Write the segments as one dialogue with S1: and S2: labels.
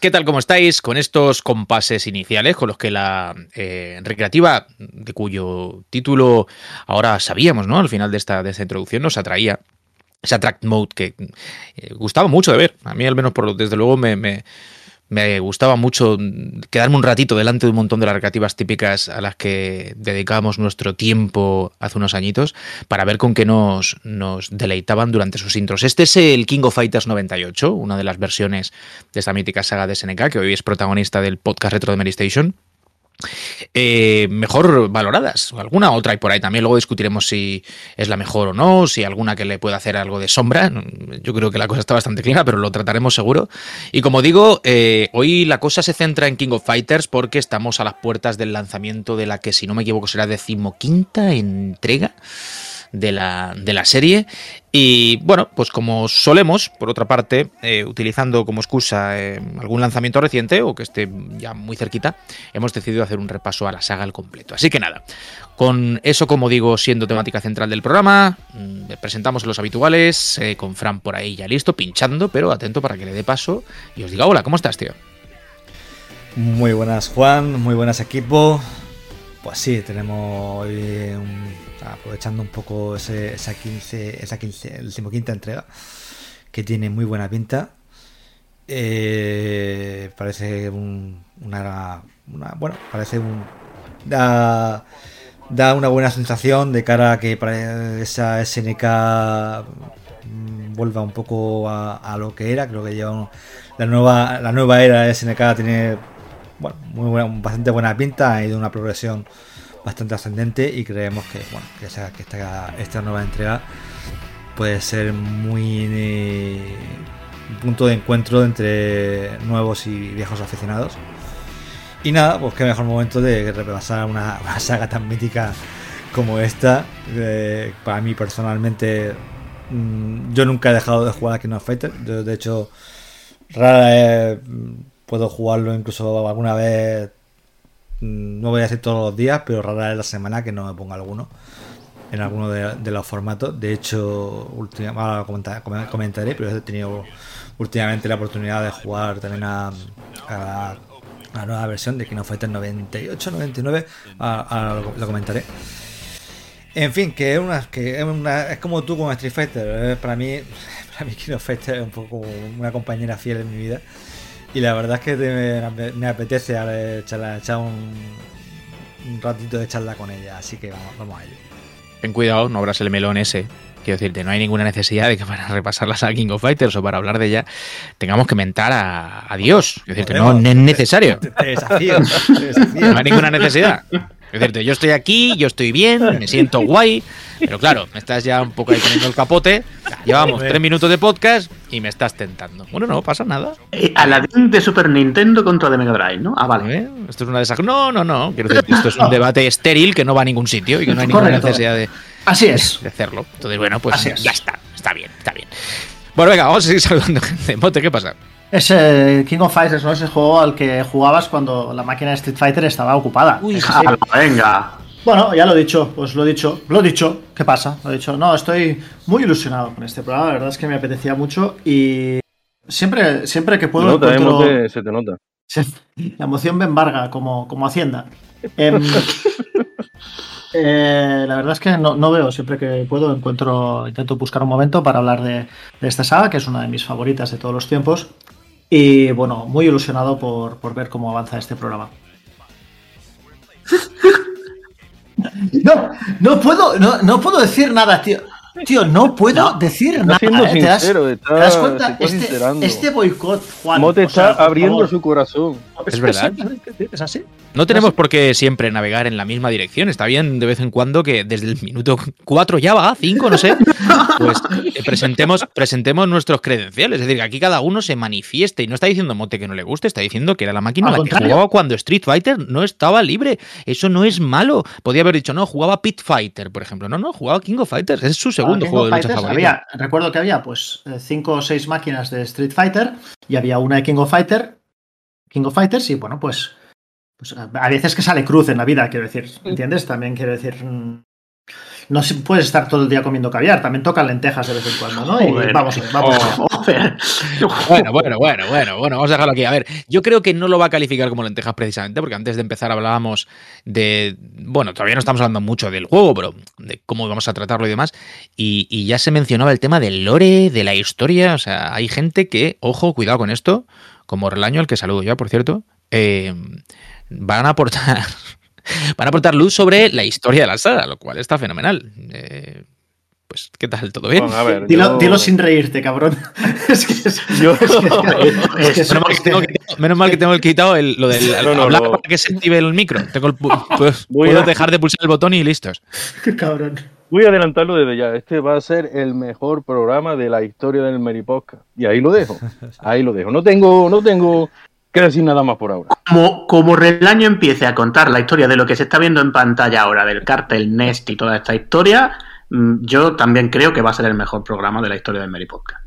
S1: ¿qué tal? ¿Cómo estáis? Con estos compases iniciales con los que la eh, recreativa, de cuyo título ahora sabíamos, ¿no? Al final de esta, de esta introducción nos atraía. Ese Attract Mode que eh, gustaba mucho de ver. A mí, al menos, por, desde luego, me me gustaba mucho quedarme un ratito delante de un montón de las recreativas típicas a las que dedicábamos nuestro tiempo hace unos añitos para ver con qué nos, nos deleitaban durante sus intros. Este es el King of Fighters 98, una de las versiones de esta mítica saga de SNK, que hoy es protagonista del podcast retro de Mary Station. Eh, mejor valoradas. Alguna otra hay por ahí también. Luego discutiremos si es la mejor o no, si alguna que le pueda hacer algo de sombra. Yo creo que la cosa está bastante clara, pero lo trataremos seguro. Y como digo, eh, hoy la cosa se centra en King of Fighters porque estamos a las puertas del lanzamiento de la que, si no me equivoco, será decimoquinta entrega de la, de la serie. Y bueno, pues como solemos, por otra parte, eh, utilizando como excusa eh, algún lanzamiento reciente o que esté ya muy cerquita, hemos decidido hacer un repaso a la saga al completo. Así que nada, con eso, como digo, siendo temática central del programa, mm, presentamos los habituales, eh, con Fran por ahí ya listo, pinchando, pero atento para que le dé paso y os diga, hola, ¿cómo estás, tío?
S2: Muy buenas, Juan, muy buenas, equipo. Pues sí, tenemos aprovechando un poco esa 15, esa 15, el decimoquinta entrega, que tiene muy buena pinta. Eh, parece un, una, bueno, parece un da, da una buena sensación de cara a que esa SNK mm, vuelva un poco a, lo que era. Creo que lleva la nueva la nueva era de SNK tiene bueno, muy buena, bastante buena pinta, ha ido una progresión bastante ascendente y creemos que, bueno, que, sea, que esta, esta nueva entrega puede ser muy eh, un punto de encuentro entre nuevos y viejos aficionados. Y nada, pues qué mejor momento de repasar una, saga tan mítica como esta. para mí personalmente, mm, yo nunca he dejado de jugar a King of Fighter. Yo, de hecho, rara mm, puedo jugarlo incluso alguna vez Mm, no voy a decir todos los días, pero rara vez la semana que no me ponga alguno en alguno de, los formatos. De hecho, ahora comentaré, pero he tenido últimamente la oportunidad de jugar también a, la nueva versión de King of Fighters 98, 99. Ahora, lo, comentaré. En fin, que es una, que es, una, es como tú con Street Fighter. Para mí, para mí King of es un poco una compañera fiel en mi vida. Y la verdad es que me, apetece echar, un, ratito de charla con ella, así que vamos, vamos a ello.
S1: Ten cuidado, no abras el melón ese. Quiero decirte, no hay ninguna necesidad de que para repasar la King of Fighters o para hablar de ella tengamos que mentar a, Dios. Quiero decirte, no, es necesario. No hay ninguna necesidad. Es decirte, yo estoy aquí, yo estoy bien, me siento guay, pero claro, me estás ya un poco ahí poniendo el capote. Llevamos tres minutos de podcast y me estás tentando. Bueno, no pasa nada.
S3: Eh, Aladdin de Super Nintendo contra de Mega Drive, ¿no? Ah, vale.
S1: ¿Eh? Esto es una de esas. No, no, no. Quiero decir, esto es un debate estéril que no va a ningún sitio y que no hay ninguna necesidad de,
S3: Así es.
S1: de hacerlo. Entonces, bueno, pues ya está. Está bien, está bien. Bueno, venga, vamos a seguir saludando gente. Mote, ¿qué pasa?
S4: Ese King of Fighters, ¿no? Ese juego al que jugabas cuando la máquina de Street Fighter estaba ocupada.
S3: Uy, venga.
S4: Bueno, ya lo he dicho, pues lo he dicho, lo he dicho. ¿Qué pasa? Lo he dicho. No, estoy muy ilusionado con este programa. La verdad es que me apetecía mucho y siempre, siempre que puedo.
S5: Se se te nota.
S4: La emoción me embarga como, como Hacienda. Em, eh, la verdad es que no, veo, siempre que puedo encuentro, intento buscar un momento para hablar de, de, esta saga, que es una de mis favoritas de todos los tiempos. Y bueno, muy ilusionado por, ver cómo avanza este programa. No, no puedo, no, no puedo decir nada, tío. Tío, no puedo decir nada.
S5: Siendo ¿eh? ¿Te, das,
S4: cuenta? Este, este, boicot, Juan.
S5: Mote está abriendo su corazón.
S1: Es verdad.
S4: Es así.
S1: No tenemos por qué siempre navegar en la misma dirección. Está bien de vez en cuando que desde el minuto 4 ya va, 5, no sé, pues eh, presentemos, presentemos nuestros credenciales. Es decir, que aquí cada uno se manifieste y no está diciendo Mote que no le guste, está diciendo que era la máquina la que jugaba cuando Street Fighter no estaba libre. Eso no es malo. Podía haber dicho, no, jugaba Pit Fighter, por ejemplo. No, no, jugaba King of Fighters. Es su segundo juego de lucha favorito.
S4: recuerdo que había pues 5 o 6 máquinas de Street Fighter y había una de King of Fighter, King of Fighters y bueno, pues pues a veces que sale cruz en la vida, quiero decir, ¿entiendes? También quiero decir, mm, No se- puedes estar todo el día comiendo caviar, también toca lentejas de vez en cuando, ¿no? Y vamos, vamos.
S3: Joder.
S1: Bueno, bueno, bueno, bueno, bueno, vamos a dejarlo aquí. A ver, yo creo que no lo va a calificar como lentejas precisamente, porque antes de empezar hablábamos de. Bueno, todavía no estamos hablando mucho del juego, pero de cómo vamos a tratarlo y demás. Y, y ya se mencionaba el tema del lore, de la historia. O sea, hay gente que, ojo, cuidado con esto, como Relaño, al que saludo ya, por cierto, eh, van a aportar. Van a aportar luz sobre la historia de la saga, lo cual está fenomenal. Eh, pues, ¿qué tal? ¿Todo bien?
S5: Bueno, a ver,
S4: Dilo,
S5: yo-
S4: dilo sin reírte, cabrón. es que es,
S5: Yo-
S4: es que- es que
S3: Es-
S1: Menos mal que tengo quitado, menos mal que tengo quitado el, lo del
S5: No, no,
S1: hablar
S5: no.
S1: para que se active el micro. Tengo el pu- pues,
S5: Voy
S1: puedo
S5: a-
S1: dejar de pulsar el botón y listos.
S4: cabrón.
S5: Voy a adelantarlo desde ya. Este va a ser el mejor programa de la historia del Meripodcast. Y ahí lo dejo. Ahí lo dejo. No tengo, no tengo que decir nada más por ahora.
S3: Como, como Relaño empiece a contar la historia de lo que se está viendo en pantalla ahora, del cártel Nest y toda esta historia, mm, yo también creo que va a ser el mejor programa de la historia del Mary Podcast.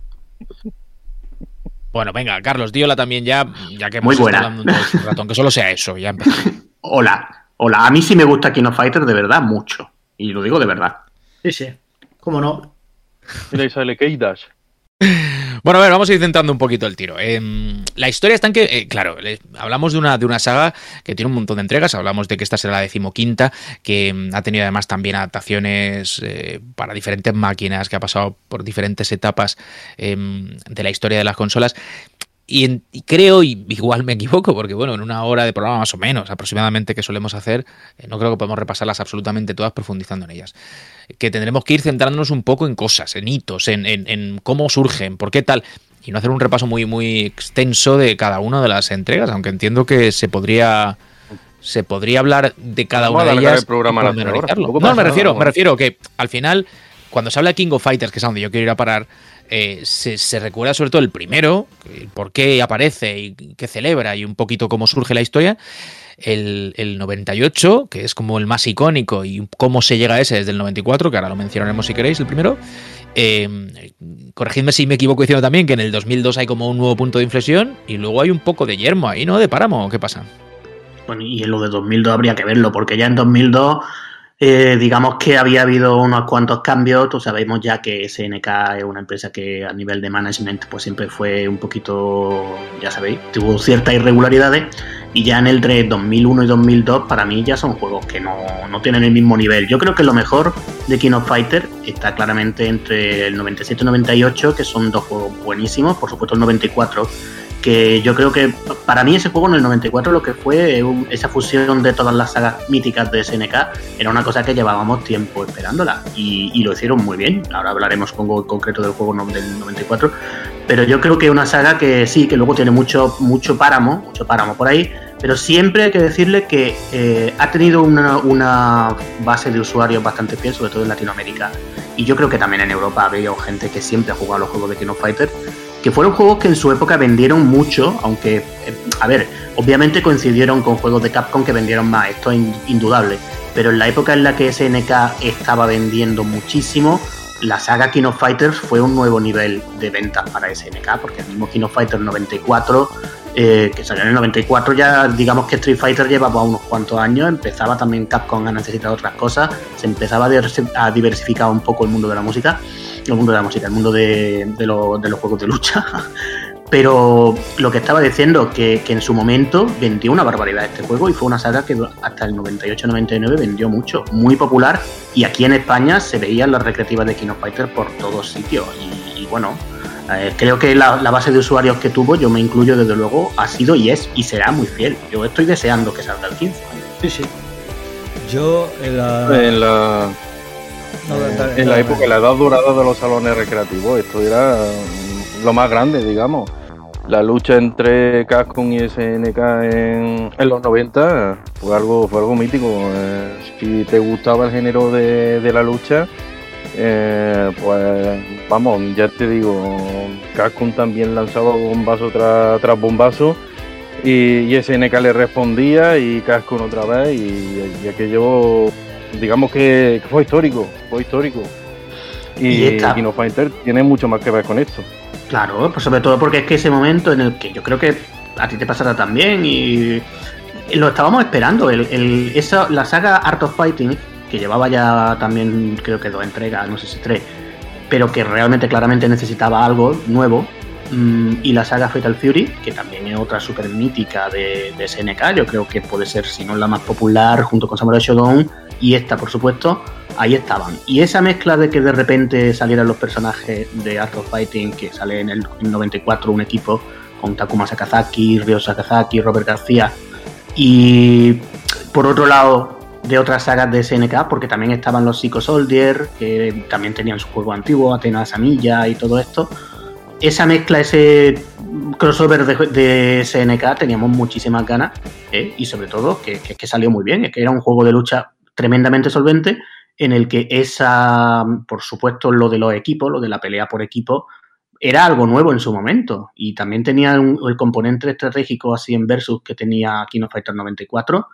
S1: Bueno, venga, Carlos, díola también ya, ya que
S3: Muy
S1: hemos estado
S3: buena.
S1: hablando este rato, aunque solo sea eso, ya.
S3: Hola, hola. A mí sí me gusta Kino Fighter de verdad mucho. Y lo digo de verdad.
S4: Sí, sí. ¿Cómo no?
S5: Mira, sale K-Dash.
S1: Bueno, a ver, vamos a ir centrando un poquito el tiro. Em, la historia está en que, eh, claro, hablamos de una, de una saga que tiene un montón de entregas, hablamos de que esta será la decimoquinta, que em, ha tenido además también adaptaciones eh, para diferentes máquinas, que ha pasado por diferentes etapas em, de la historia de las consolas. Y, en- y creo, y igual me equivoco, porque bueno, en una hora de programa más o menos aproximadamente que solemos hacer, eh, no creo que podamos repasarlas absolutamente todas profundizando en ellas. Que tendremos que ir centrándonos un poco en cosas, en hitos, en, en- en cómo surgen, por qué tal, y no hacer un repaso muy, muy extenso de cada una de las entregas, aunque entiendo que se podría se podría hablar de cada una de ellas
S5: el programa
S1: No, me refiero, me refiero que al final, cuando se habla de King of Fighters, que es a donde yo quiero ir a parar, eh, se, recuerda sobre todo el primero, por qué aparece y qué celebra y un poquito cómo surge la historia. El, el 98, que es como el más icónico, y cómo se llega a ese desde el 94, que ahora lo mencionaremos si queréis, el primero. Eh, corregidme si me equivoco diciendo también que en el 2002 hay como un nuevo punto de inflexión y luego hay un poco de yermo ahí, ¿no? De páramo, ¿qué pasa?
S3: Bueno, y en lo de 2002 habría que verlo, porque ya en 2002, eh, digamos que había habido unos cuantos cambios. Tú sabemos ya que SNK es una empresa que a nivel de management, pues siempre fue un poquito, ya sabéis, tuvo ciertas irregularidades. Y ya en el 3, 2001 y 2002, para mí ya son juegos que no, no tienen el mismo nivel. Yo creo que lo mejor de King of Fighter está claramente entre el 97 y 98, que son dos juegos buenísimos. Por supuesto, el 94 que yo creo que para mí ese juego en el 94 lo que fue un- esa fusión de todas las sagas míticas de SNK era una cosa que llevábamos tiempo esperándola y, y lo hicieron muy bien. Ahora hablaremos con concreto del juego del 94, pero yo creo que es una saga que sí, que luego tiene mucho, mucho páramo, mucho páramo por ahí, pero siempre hay que decirle que eh, ha tenido una, una base de usuarios bastante fiel, sobre todo en Latinoamérica. Y yo creo que también en Europa había gente que siempre ha jugado los juegos de King of Fighter que fueron juegos que en su época vendieron mucho, aunque, eh, a ver, obviamente coincidieron con juegos de Capcom que vendieron más, esto es in- indudable, pero en la época en la que SNK estaba vendiendo muchísimo, la saga King of Fighters fue un nuevo nivel de ventas para SNK, porque el mismo King of Fighters 94, eh, que salió en el 94, ya digamos que Street Fighter llevaba unos cuantos años, empezaba también Capcom a necesitar otras cosas, se empezaba a diversificar un poco el mundo de la música, el mundo de la música, el mundo de, de lo- de los juegos de lucha. Pero lo que estaba diciendo, que, que en su momento vendió una barbaridad este juego y fue una saga que hasta el 98-99 vendió mucho, muy popular. Y aquí en España se veían las recreativas de King of Fighter por todos sitios. Y, y bueno, eh, creo que la, la base de usuarios que tuvo, yo me incluyo desde luego, ha sido y es y será muy fiel. Yo estoy deseando que salga el 15.
S4: Sí, sí.
S2: Yo en la.
S5: En la,
S2: no,
S5: eh, en la época, la edad dorada de los salones recreativos, esto era mm, lo más grande, digamos. La lucha entre Capcom y SNK en, en los 90 fue algo, fue algo mítico. Eh, si te gustaba el género de, de la lucha, eh, pues vamos, ya te digo, Capcom también lanzaba bombazo tras, tras bombazo y, y SNK le respondía y Capcom otra vez y, y aquello, digamos que, fue histórico, fue histórico.
S3: Y
S5: Y,
S3: esta-
S5: King of Fighter tiene mucho más que ver con esto.
S3: Claro, pues sobre todo porque es que ese momento en el que yo creo que a ti te pasará también y lo estábamos esperando. El, el- esa, la saga Art of Fighting que llevaba ya también creo que dos entregas, no sé si tres, pero que realmente claramente necesitaba algo nuevo. Mm, y la saga Fatal Fury, que también es otra súper mítica de, SNK, yo creo que puede ser, si no la más popular, junto con Samurai Shodown, y esta, por supuesto, ahí estaban. Y esa mezcla de que de repente salieran los personajes de Art of Fighting, que sale en el 94 un equipo con Takuma Sakazaki, Ryo Sakazaki, Robert García, y por otro lado de otras sagas de SNK, porque también estaban los Psycho Soldier, que también tenían su juego antiguo, Atenas Samilla y todo esto. Esa mezcla, ese crossover de, SNK, teníamos muchísimas ganas, ¿eh? y sobre todo que, que, salió muy bien, es que era un juego de lucha tremendamente solvente, en el que esa, por supuesto, lo de los equipos, lo de la pelea por equipo, era algo nuevo en su momento. Y también tenía el componente estratégico así en Versus que tenía King of Fighters 94,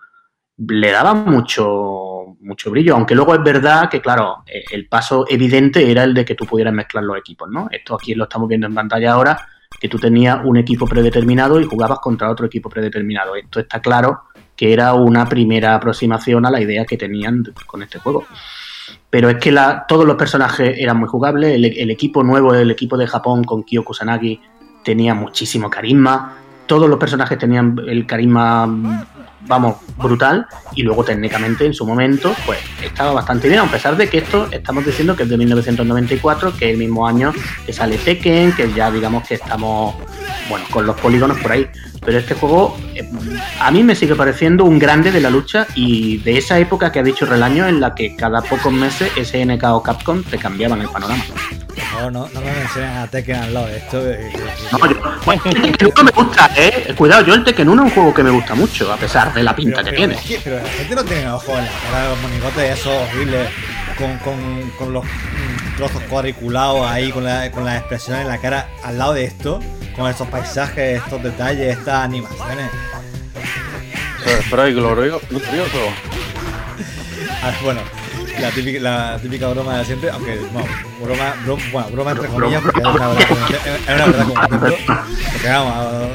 S3: le daba mucho, mucho brillo. Aunque luego es verdad que, claro, e, el paso evidente era el de que tú pudieras mezclar los equipos, ¿no? Esto aquí lo estamos viendo en pantalla ahora, que tú tenías un equipo predeterminado y jugabas contra otro equipo predeterminado. Esto está claro que era una primera aproximación a la idea que tenían con este juego. Pero es que todos los personajes eran muy jugables, el, el equipo nuevo, el equipo de Japón con Kyo Kusanagi tenía muchísimo carisma, todos los personajes tenían el carisma vamos, brutal. Y luego técnicamente en su momento, pues estaba bastante bien, a pesar de que esto estamos diciendo que es de 1994, que es el mismo año que sale Tekken, que ya digamos que estamos, bueno, con los polígonos por ahí. Pero este juego eh, a mí me sigue pareciendo un grande de la lucha y de esa época que ha dicho Relaño en la que cada pocos meses SNK o Capcom te cambiaban el panorama.
S2: No, no, no me mencionen a Tekken lado. Esto
S3: no, yo, bueno, Tekken 1 me gusta, eh. Cuidado, yo el Tekken 1 es un juego que me gusta mucho, a pesar de la pinta que tiene.
S2: pero la gente no tiene ojos en la cara de los monigotes esos horribles, con, con, con los trozos cuadriculados ahí, con la, con las expresiones en la cara, al lado de esto, con estos paisajes, estos detalles, estas animaciones.
S5: Pero glorioso.
S2: bueno, la típica, la típica broma de siempre, aunque bueno, broma, broma, bueno, broma entre comillas, porque es una verdad es una verdad como porque vamos,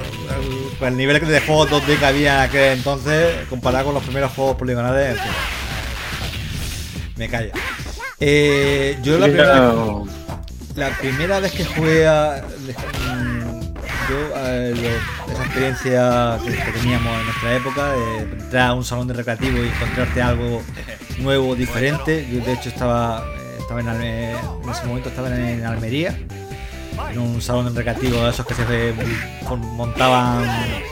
S2: el, el nivel de juegos 2D que había en aquel entonces, comparado con los primeros juegos poligonales, en fin, me calla. Eh, yo la primera, la primera vez que jugué a, yo, esa experiencia que, teníamos en nuestra época, de entrar a un salón de recreativo y encontrarte algo nuevo, diferente. Yo de hecho estaba, estaba en, en ese momento estaba en, Almería, en un salón de recreativo de esos que se montaban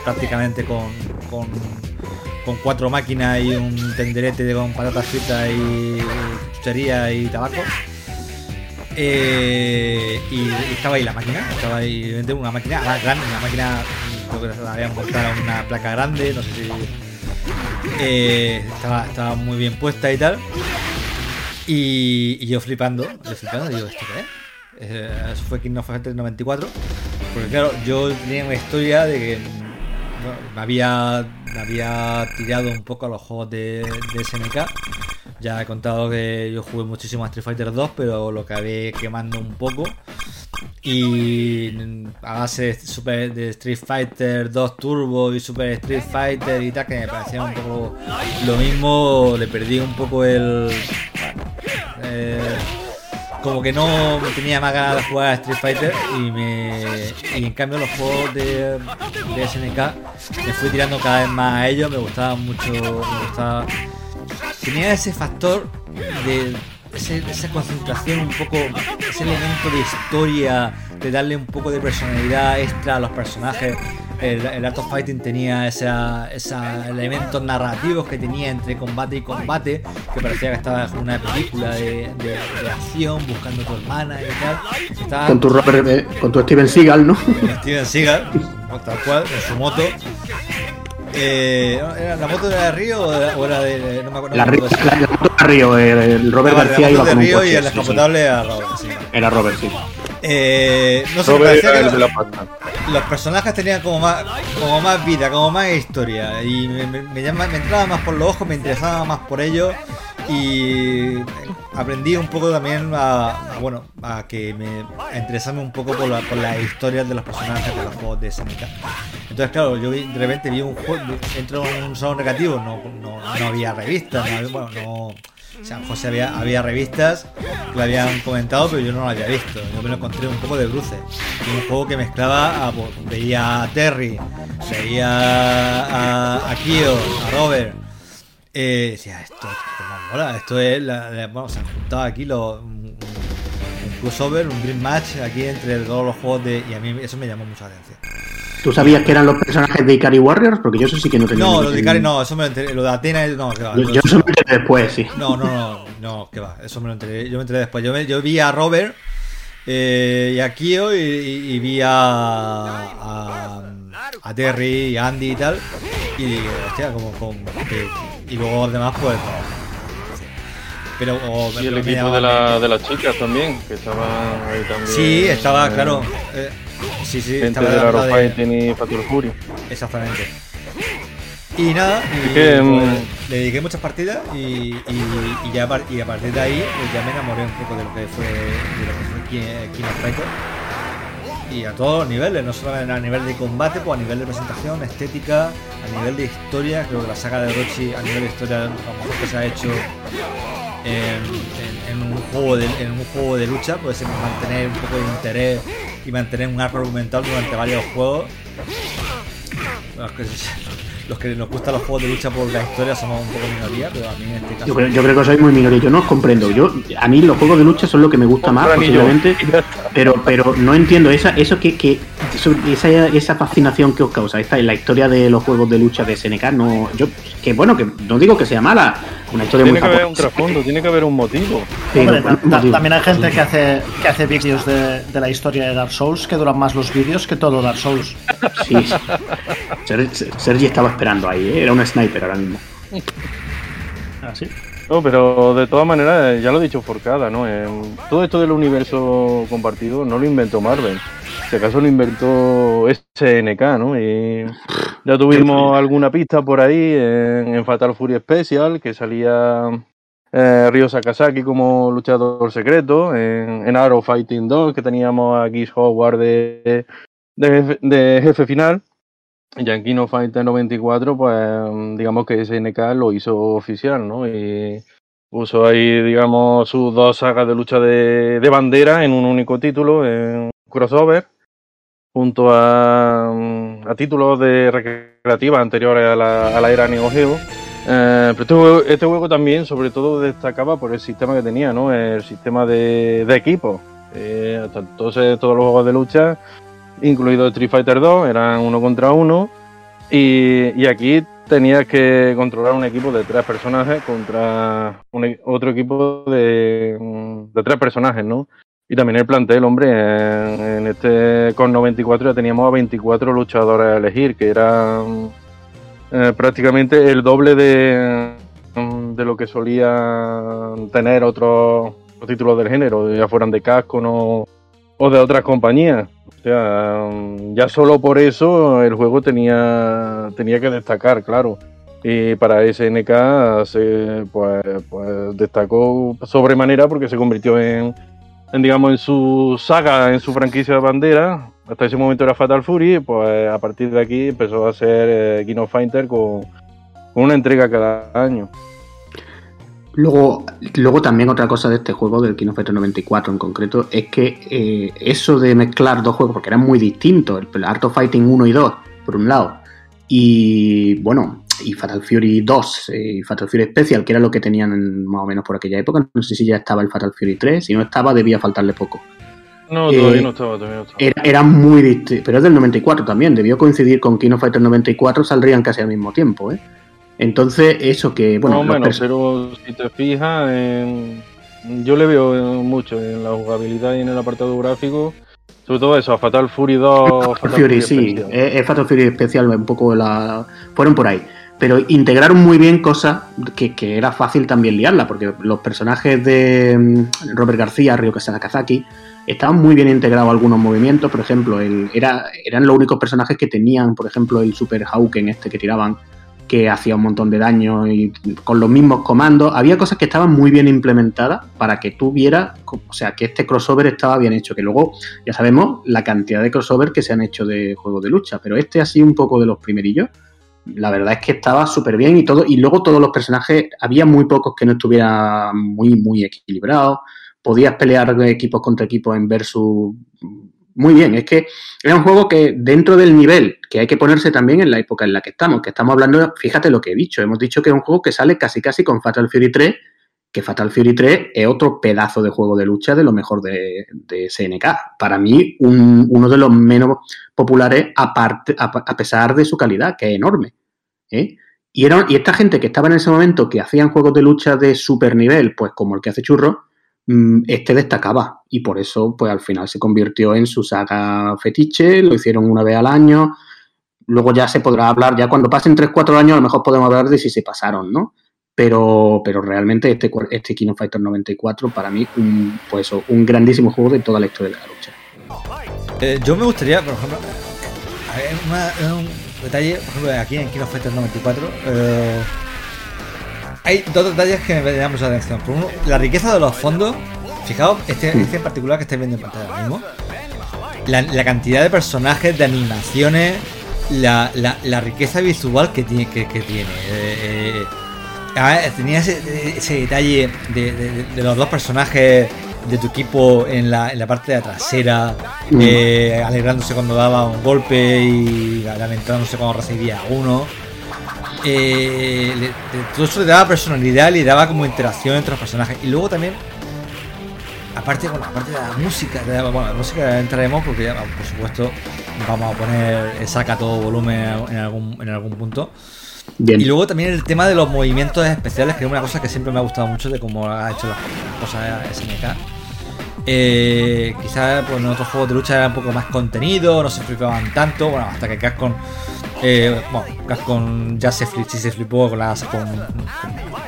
S2: prácticamente con, con, con cuatro máquinas y un tenderete con patatas fritas y chuchería y tabaco. Eh, y, estaba ahí la máquina, estaba ahí una máquina grande, una máquina, creo que la habían montado una placa grande, no sé si. Eh, estaba, estaba muy bien puesta y tal. Y, yo flipando, yo flipando, digo, ¿esto qué es? Eh, eso fue King of Fighters 94. Porque claro, yo tenía una historia de que me, había, me había tirado un poco a los juegos de, SNK ya he contado que yo jugué muchísimo a Street Fighter 2, pero lo acabé quemando un poco. Y a base de, de Street Fighter 2 Turbo y Super Street Fighter y tal, que me parecía un poco lo mismo, le perdí un poco el. Eh, como que no tenía más ganas de jugar a Street Fighter y me y en cambio los juegos de, de SNK me fui tirando cada vez más a ellos, me gustaba mucho, me gustaba tenía ese factor de esa concentración, un poco, ese elemento de historia, de darle un poco de personalidad extra a los personajes. El, Art of Fighting tenía esos elementos narrativos que tenía entre combate y combate, que parecía que estaba en una película de, acción, buscando a tu hermana y tal.
S3: con tu Robert, eh, con tu Steven Seagal, ¿no?
S2: Steven Seagal, tal cual, en su moto. Eh, ¿Era la moto de Río o era de.? No me acuerdo.
S3: La, la, la, moto de Río, el Robert García iba con un
S2: coche, y el descapotable a Robert, sí.
S3: Era Robert, sí.
S2: Eh, no sé, Robert parecía que los, los personajes tenían como más, como más vida, como más historia. Y me, me, me, entraba más por los ojos, me interesaba más por ellos y aprendí un poco también a, bueno a que me a interesarme un poco por, la, por las historias de los personajes de los juegos de SNK entonces claro yo de repente vi un juego entro en un salón negativo no, no, no había revistas no, bueno, no, O sea, José había, había revistas que lo habían comentado, pero yo no lo había visto. Yo me lo encontré un poco de bruce. un juego que mezclaba, a, pues, veía a Terry, veía a, a Kyo, a Robert. Eh, decía, esto, esto esto es, la, la, bueno, se han juntado aquí los, un, un crossover, un dream match aquí entre todos los juegos de... Y a mí eso me llamó mucho la atención.
S3: ¿Tú sabías que eran los personajes de Ikari Warriors? Porque yo eso sí que no tenía.
S2: No, lo de Ikari no, eso me lo enteré. Lo de Atena, no, que va.
S3: Yo, yo eso me lo enteré después, sí.
S2: No, no, no, no, que va. Eso me lo enteré. Yo me enteré después. Yo, me, yo vi a Robert eh, y a Kyo y, y, y vi a, a, a, Terry y Andy y tal. Y dije, hostia, como. como que, y luego además, pues. Pero, o,
S5: y el equipo de, la, de, las chicas también, que estaban ahí también.
S2: Sí, estaba, eh, claro. Eh, Sí, sí,
S5: gente de Aro de... Y Fatal Fury.
S2: Exactamente. Y nada, y,
S5: que,
S2: pues,
S5: mm,
S2: le dediqué muchas partidas y, y, y, ya, y a partir de ahí pues ya me enamoré un poco de lo que fue, de lo que fue King of Fighter. Y a todos los niveles, no solo a nivel de combate, pues a nivel de presentación, estética, a nivel de historia. Creo que la saga de Rochi a nivel de historia, a lo mejor que se ha hecho en, en, en, un juego de, en un juego de lucha, pues mantener un poco de interés y mantener un arco argumental durante varios juegos. Los que, los que nos gustan los juegos de lucha por la historia somos un poco minoría, pero a mí en este caso.
S3: Yo creo, yo creo que soy muy minoría, yo no os comprendo. Yo, a mí los juegos de lucha son lo que me gusta más, posiblemente, pero, pero no entiendo esa, eso que, que esa, esa fascinación que os causa. Esta, la historia de los juegos de lucha de SNK, no, yo, que bueno, que no digo que sea mala, una historia
S5: tiene
S3: muy
S5: que haber un trasfondo, tiene que haber un motivo.
S4: Sí, Hombre, también hay gente que hace, que hace vídeos de, de, la historia de Dark Souls que duran más los vídeos que todo Dark Souls.
S3: Sí, Sergi estaba esperando ahí, ¿eh? era un sniper ahora mismo.
S4: ¿Ah, sí?
S5: No, pero de todas maneras, ya lo he dicho Forcada, ¿no? Eh, todo esto del universo compartido no lo inventó Marvel. Si acaso lo inventó SNK, ¿no? Y ya tuvimos alguna pista por ahí en, en Fatal Fury Special, que salía eh, Ryo Sakazaki como luchador secreto, en, en Arrow Fighting 2, que teníamos a Geese Howard de, de, de, jefe final. Ya en Kino Fighter 94, pues digamos que SNK lo hizo oficial, ¿no? Y puso ahí, digamos, sus dos sagas de lucha de, de bandera en un único título, en crossover junto a, a títulos de recreativas anteriores a la, a la era Neo Geo. Eh, pero este juego, este juego, también, sobre todo, destacaba por el sistema que tenía, ¿no? El sistema de, de equipo. Eh, hasta entonces, todos los juegos de lucha, incluido Street Fighter 2, eran uno contra uno. Y, y aquí tenías que controlar un equipo de tres personajes contra un, otro equipo de, de tres personajes, ¿no? Y también el plantel, hombre, en, este con 94 ya teníamos a 24 luchadores a elegir, que era eh, prácticamente el doble de, de lo que solían tener otros, otros títulos del género, ya fueran de casco no, o de otras compañías. O sea, ya solo por eso el juego tenía, tenía que destacar, claro. Y para SNK se, pues, pues destacó sobremanera porque se convirtió en, en, digamos, en su saga, en su franquicia de bandera. Hasta ese momento era Fatal Fury, pues a partir de aquí empezó a ser eh, King of Fighter con, una entrega cada año.
S3: Luego, luego también otra cosa de este juego, del King of Fighter 94 en concreto, es que eh, eso de mezclar dos juegos, porque eran muy distintos, el Art of Fighting 1 y 2, por un lado, y bueno, y Fatal Fury 2 eh, y Fatal Fury Special, que era lo que tenían más o menos por aquella época. No sé si ya estaba el Fatal Fury 3, si no estaba debía faltarle poco.
S5: No, todavía eh, no estaba, todavía no estaba.
S3: Era, era muy distinto, pero es del 94 también, debió coincidir con King of Fighters 94, saldrían casi al mismo tiempo, ¿eh? Entonces, eso que, bueno...
S5: No, menos, pero si te fijas, yo le veo mucho en la jugabilidad y en el apartado gráfico, sobre todo eso, a Fatal Fury 2...
S3: Fatal, Fury, Fury sí, es, es Fatal Fury especial, un poco la... fueron por ahí pero integraron muy bien cosas que, era fácil también liarla, porque los personajes de Robert García, Ryo Sakazaki, estaban muy bien integrados algunos movimientos, por ejemplo, el, era, eran los únicos personajes que tenían, por ejemplo, el Super Hawken este que tiraban, que hacía un montón de daño y con los mismos comandos, había cosas que estaban muy bien implementadas para que tú vieras, o sea, que este crossover estaba bien hecho, que luego ya sabemos la cantidad de crossover que se han hecho de juegos de lucha, pero este ha sido un poco de los primerillos la verdad es que estaba súper bien y todo. Y luego todos los personajes, había muy pocos que no estuvieran muy, muy equilibrados. Podías pelear equipos contra equipos en versus muy bien. Es que era un juego que dentro del nivel que hay que ponerse también en la época en la que estamos, que estamos hablando, fíjate lo que he dicho, hemos dicho que es un juego que sale casi casi con Fatal Fury 3, que Fatal Fury 3 es otro pedazo de juego de lucha de lo mejor de, SNK. Para mí, uno de los menos populares aparte, a, pesar de su calidad, que es enorme. ¿eh? Y esta gente que estaba en ese momento que hacían juegos de lucha de super nivel, pues como el que hace churro, mm, este destacaba y por eso pues al final se convirtió en su saga fetiche, lo hicieron una vez al año, luego ya se podrá hablar, ya cuando pasen 3-4 años a lo mejor podemos hablar de si se pasaron, ¿no? Pero, pero realmente este, este King of Fighters 94 para mí un, pues un grandísimo juego de toda la historia de la lucha.
S2: Eh, yo me gustaría, por ejemplo, un detalle, por ejemplo, aquí en King of Fighters 94, eh, hay dos detalles que me llaman mucha atención. Por uno, la riqueza de los fondos. Fijaos, este, este en particular que estáis viendo en pantalla ahora mismo. La, cantidad de personajes, de animaciones, la, la, riqueza visual que tiene. Que, tiene. Eh, eh, tenía ese, detalle de, los dos personajes de tu equipo en la, en la parte de la trasera, mm. eh, alegrándose cuando daba un golpe y lamentándose cuando recibía uno. Eh, todo eso le daba personalidad, le daba como interacción entre los personajes. Y luego también, aparte, bueno, aparte de la música, de bueno, la música entraremos porque ya, por supuesto vamos a poner saca todo volumen en algún, en algún punto. Y luego también el tema de los movimientos especiales, que es una cosa que siempre me ha gustado mucho de cómo ha hecho las cosas SNK. Eh, quizás pues, en otros juegos de lucha era un poco más contenido, no se flipaban tanto, bueno, hasta que Capcom, eh, bueno, Capcom ya se, se flipó con las con,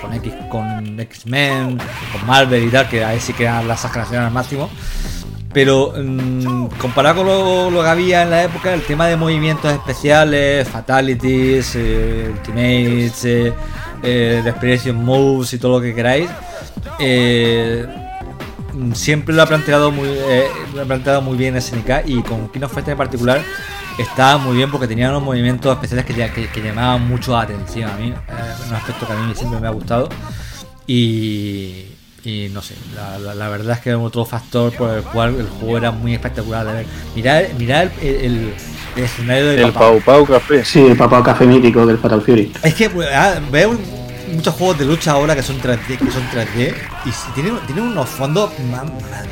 S2: con, X, con X-Men, con Marvel y tal, que ahí sí que eran las exageraciones al máximo. Pero mm, comparado con lo, que había en la época, el tema de movimientos especiales, fatalities, eh, ultimates, eh, eh moves y todo lo que queráis, eh, siempre lo ha planteado muy, lo ha planteado muy bien SNK y con Kino Fighter en particular estaba muy bien porque tenía unos movimientos especiales que, que, llamaban mucho la atención a mí, un aspecto que a mí siempre me ha gustado. Y, y no sé, la, verdad es que es otro factor por el cual el juego era muy espectacular de ver. Mirad, mirad el, el, escenario del
S5: El Pau Pau Café.
S3: Sí, el Pau Pau Café mítico del Fatal Fury.
S2: Es que pues, ah, veo muchos juegos de lucha ahora que son 3D, que son 3D y tienen, tienen unos fondos más,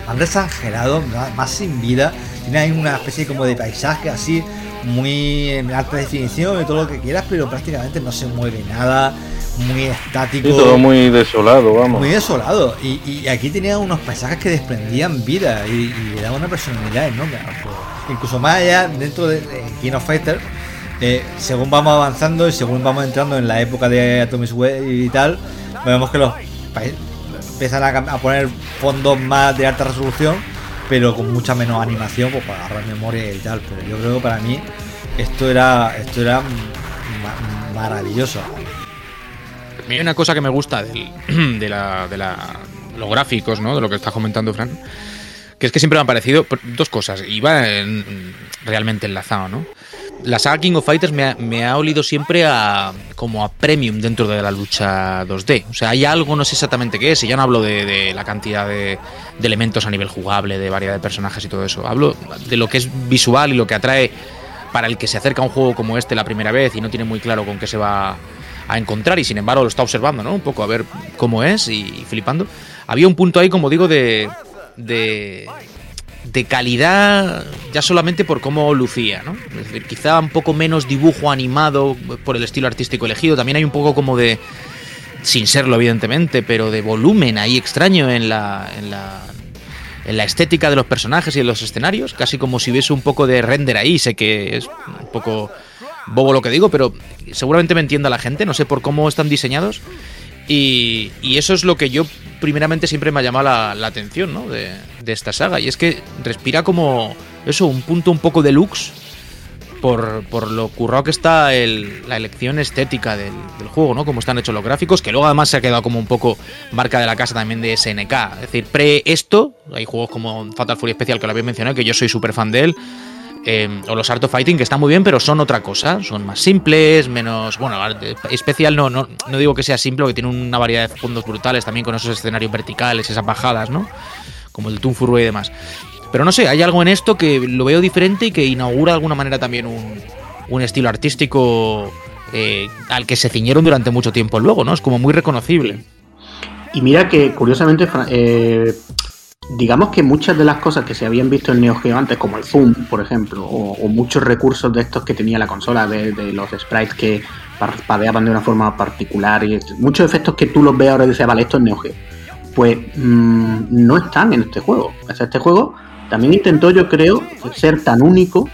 S2: más más, sin vida. Tienen ahí una especie como de paisaje así, muy en alta definición y todo lo que quieras, pero prácticamente no se mueve nada muy estático.
S5: Y todo muy desolado, vamos.
S2: Muy desolado. Y, aquí tenía unos paisajes que desprendían vida y, le daban una personalidad enorme. Incluso más allá, dentro de, King of Fighter, eh, según vamos avanzando y según vamos entrando en la época de Atomic Web y tal, vemos que los empiezan a, poner fondos más de alta resolución, pero con mucha menos animación pues, para agarrar memoria y tal. Pero yo creo que para mí esto era, esto era maravilloso
S1: hay una cosa que me gusta de, la, de los gráficos, ¿no? De lo que está comentando Fran, que es que siempre me han parecido dos cosas, y va realmente enlazado, ¿no? La saga King of Fighters me ha, olido siempre a como a premium dentro de la lucha 2D. O sea, hay algo, no sé exactamente qué es, y ya no hablo de, la cantidad de, de, elementos a nivel jugable, de variedad de personajes y todo eso. Hablo de lo que es visual y lo que atrae para el que se acerca a un juego como este la primera vez y no tiene muy claro con qué se va a encontrar y sin embargo lo está observando, ¿no? Un poco a ver cómo es y, flipando. Había un punto ahí, como digo, de, de, de calidad ya solamente por cómo lucía, ¿no? Es decir, quizá un poco menos dibujo animado por el estilo artístico elegido. También hay un poco como de, sin serlo evidentemente, pero de volumen ahí extraño en la, en la, en la estética de los personajes y en los escenarios, casi como si hubiese un poco de render ahí. Sé que es un poco bobo lo que digo, pero seguramente me entienda la gente, no sé por cómo están diseñados. Y, eso es lo que yo primeramente siempre me ha llamado la, atención ¿no? de, esta saga. Y es que respira como eso, un punto un poco deluxe por, por lo currado que está la elección estética del, juego, ¿no? Como están hechos los gráficos, que luego además se ha quedado como un poco marca de la casa también de SNK. Es decir, pre esto, hay juegos como Fatal Fury Special que lo había mencionado, que yo soy súper fan de él eh, o los Art of Fighting, que están muy bien, pero son otra cosa. Son más simples, menos. Bueno, especial no, no, no digo que sea simple, que tiene una variedad de fondos brutales también con esos escenarios verticales, esas bajadas, ¿no? Como el Toon Furbo y demás. Pero no sé, hay algo en esto que lo veo diferente y que inaugura de alguna manera también un, un estilo artístico eh, al que se ciñeron durante mucho tiempo luego, ¿no? Es como muy reconocible.
S3: Y mira que, curiosamente, eh, digamos que muchas de las cosas que se habían visto en Neo Geo antes, como el zoom, por ejemplo, o, muchos recursos de estos que tenía la consola, de, los sprites que parpadeaban de una forma particular, y muchos efectos que tú los ves ahora y dices, vale, esto es Neo Geo, pues mm, no están en este juego. O sea, este juego también intentó, yo creo, ser tan único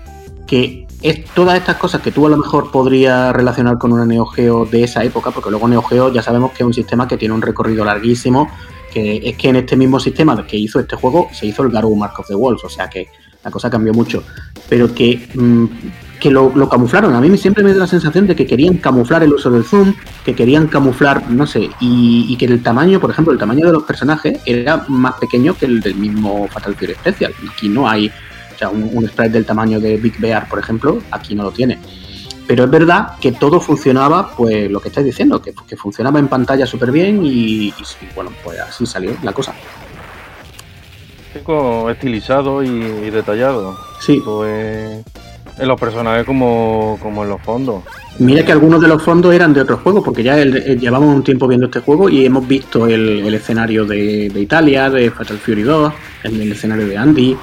S3: que es todas estas cosas que tú a lo mejor podrías relacionar con una Neo Geo de esa época, porque luego Neo Geo ya sabemos que es un sistema que tiene un recorrido larguísimo, que es que en este mismo sistema que hizo este juego se hizo el Garou Mark of the Wolves, o sea que la cosa cambió mucho, pero que, mm, que lo, camuflaron. A mí siempre me da la sensación de que querían camuflar el uso del zoom, que querían camuflar, no sé, y, y que el tamaño, por ejemplo, el tamaño de los personajes era más pequeño que el del mismo Fatal Fury Special. Aquí no hay o sea, un, sprite del tamaño de Big Bear, por ejemplo, aquí no lo tiene. Pero es verdad que todo funcionaba, pues lo que estáis diciendo, que, funcionaba en pantalla súper bien y, bueno, pues así salió la cosa.
S5: Estilizado y, detallado.
S3: Sí.
S5: Pues en los personajes como, como en los fondos.
S3: Mira que algunos de los fondos eran de otros juegos, porque ya llevamos un tiempo viendo este juego y hemos visto el, escenario de, Italia, de Fatal Fury 2, el escenario de Andy,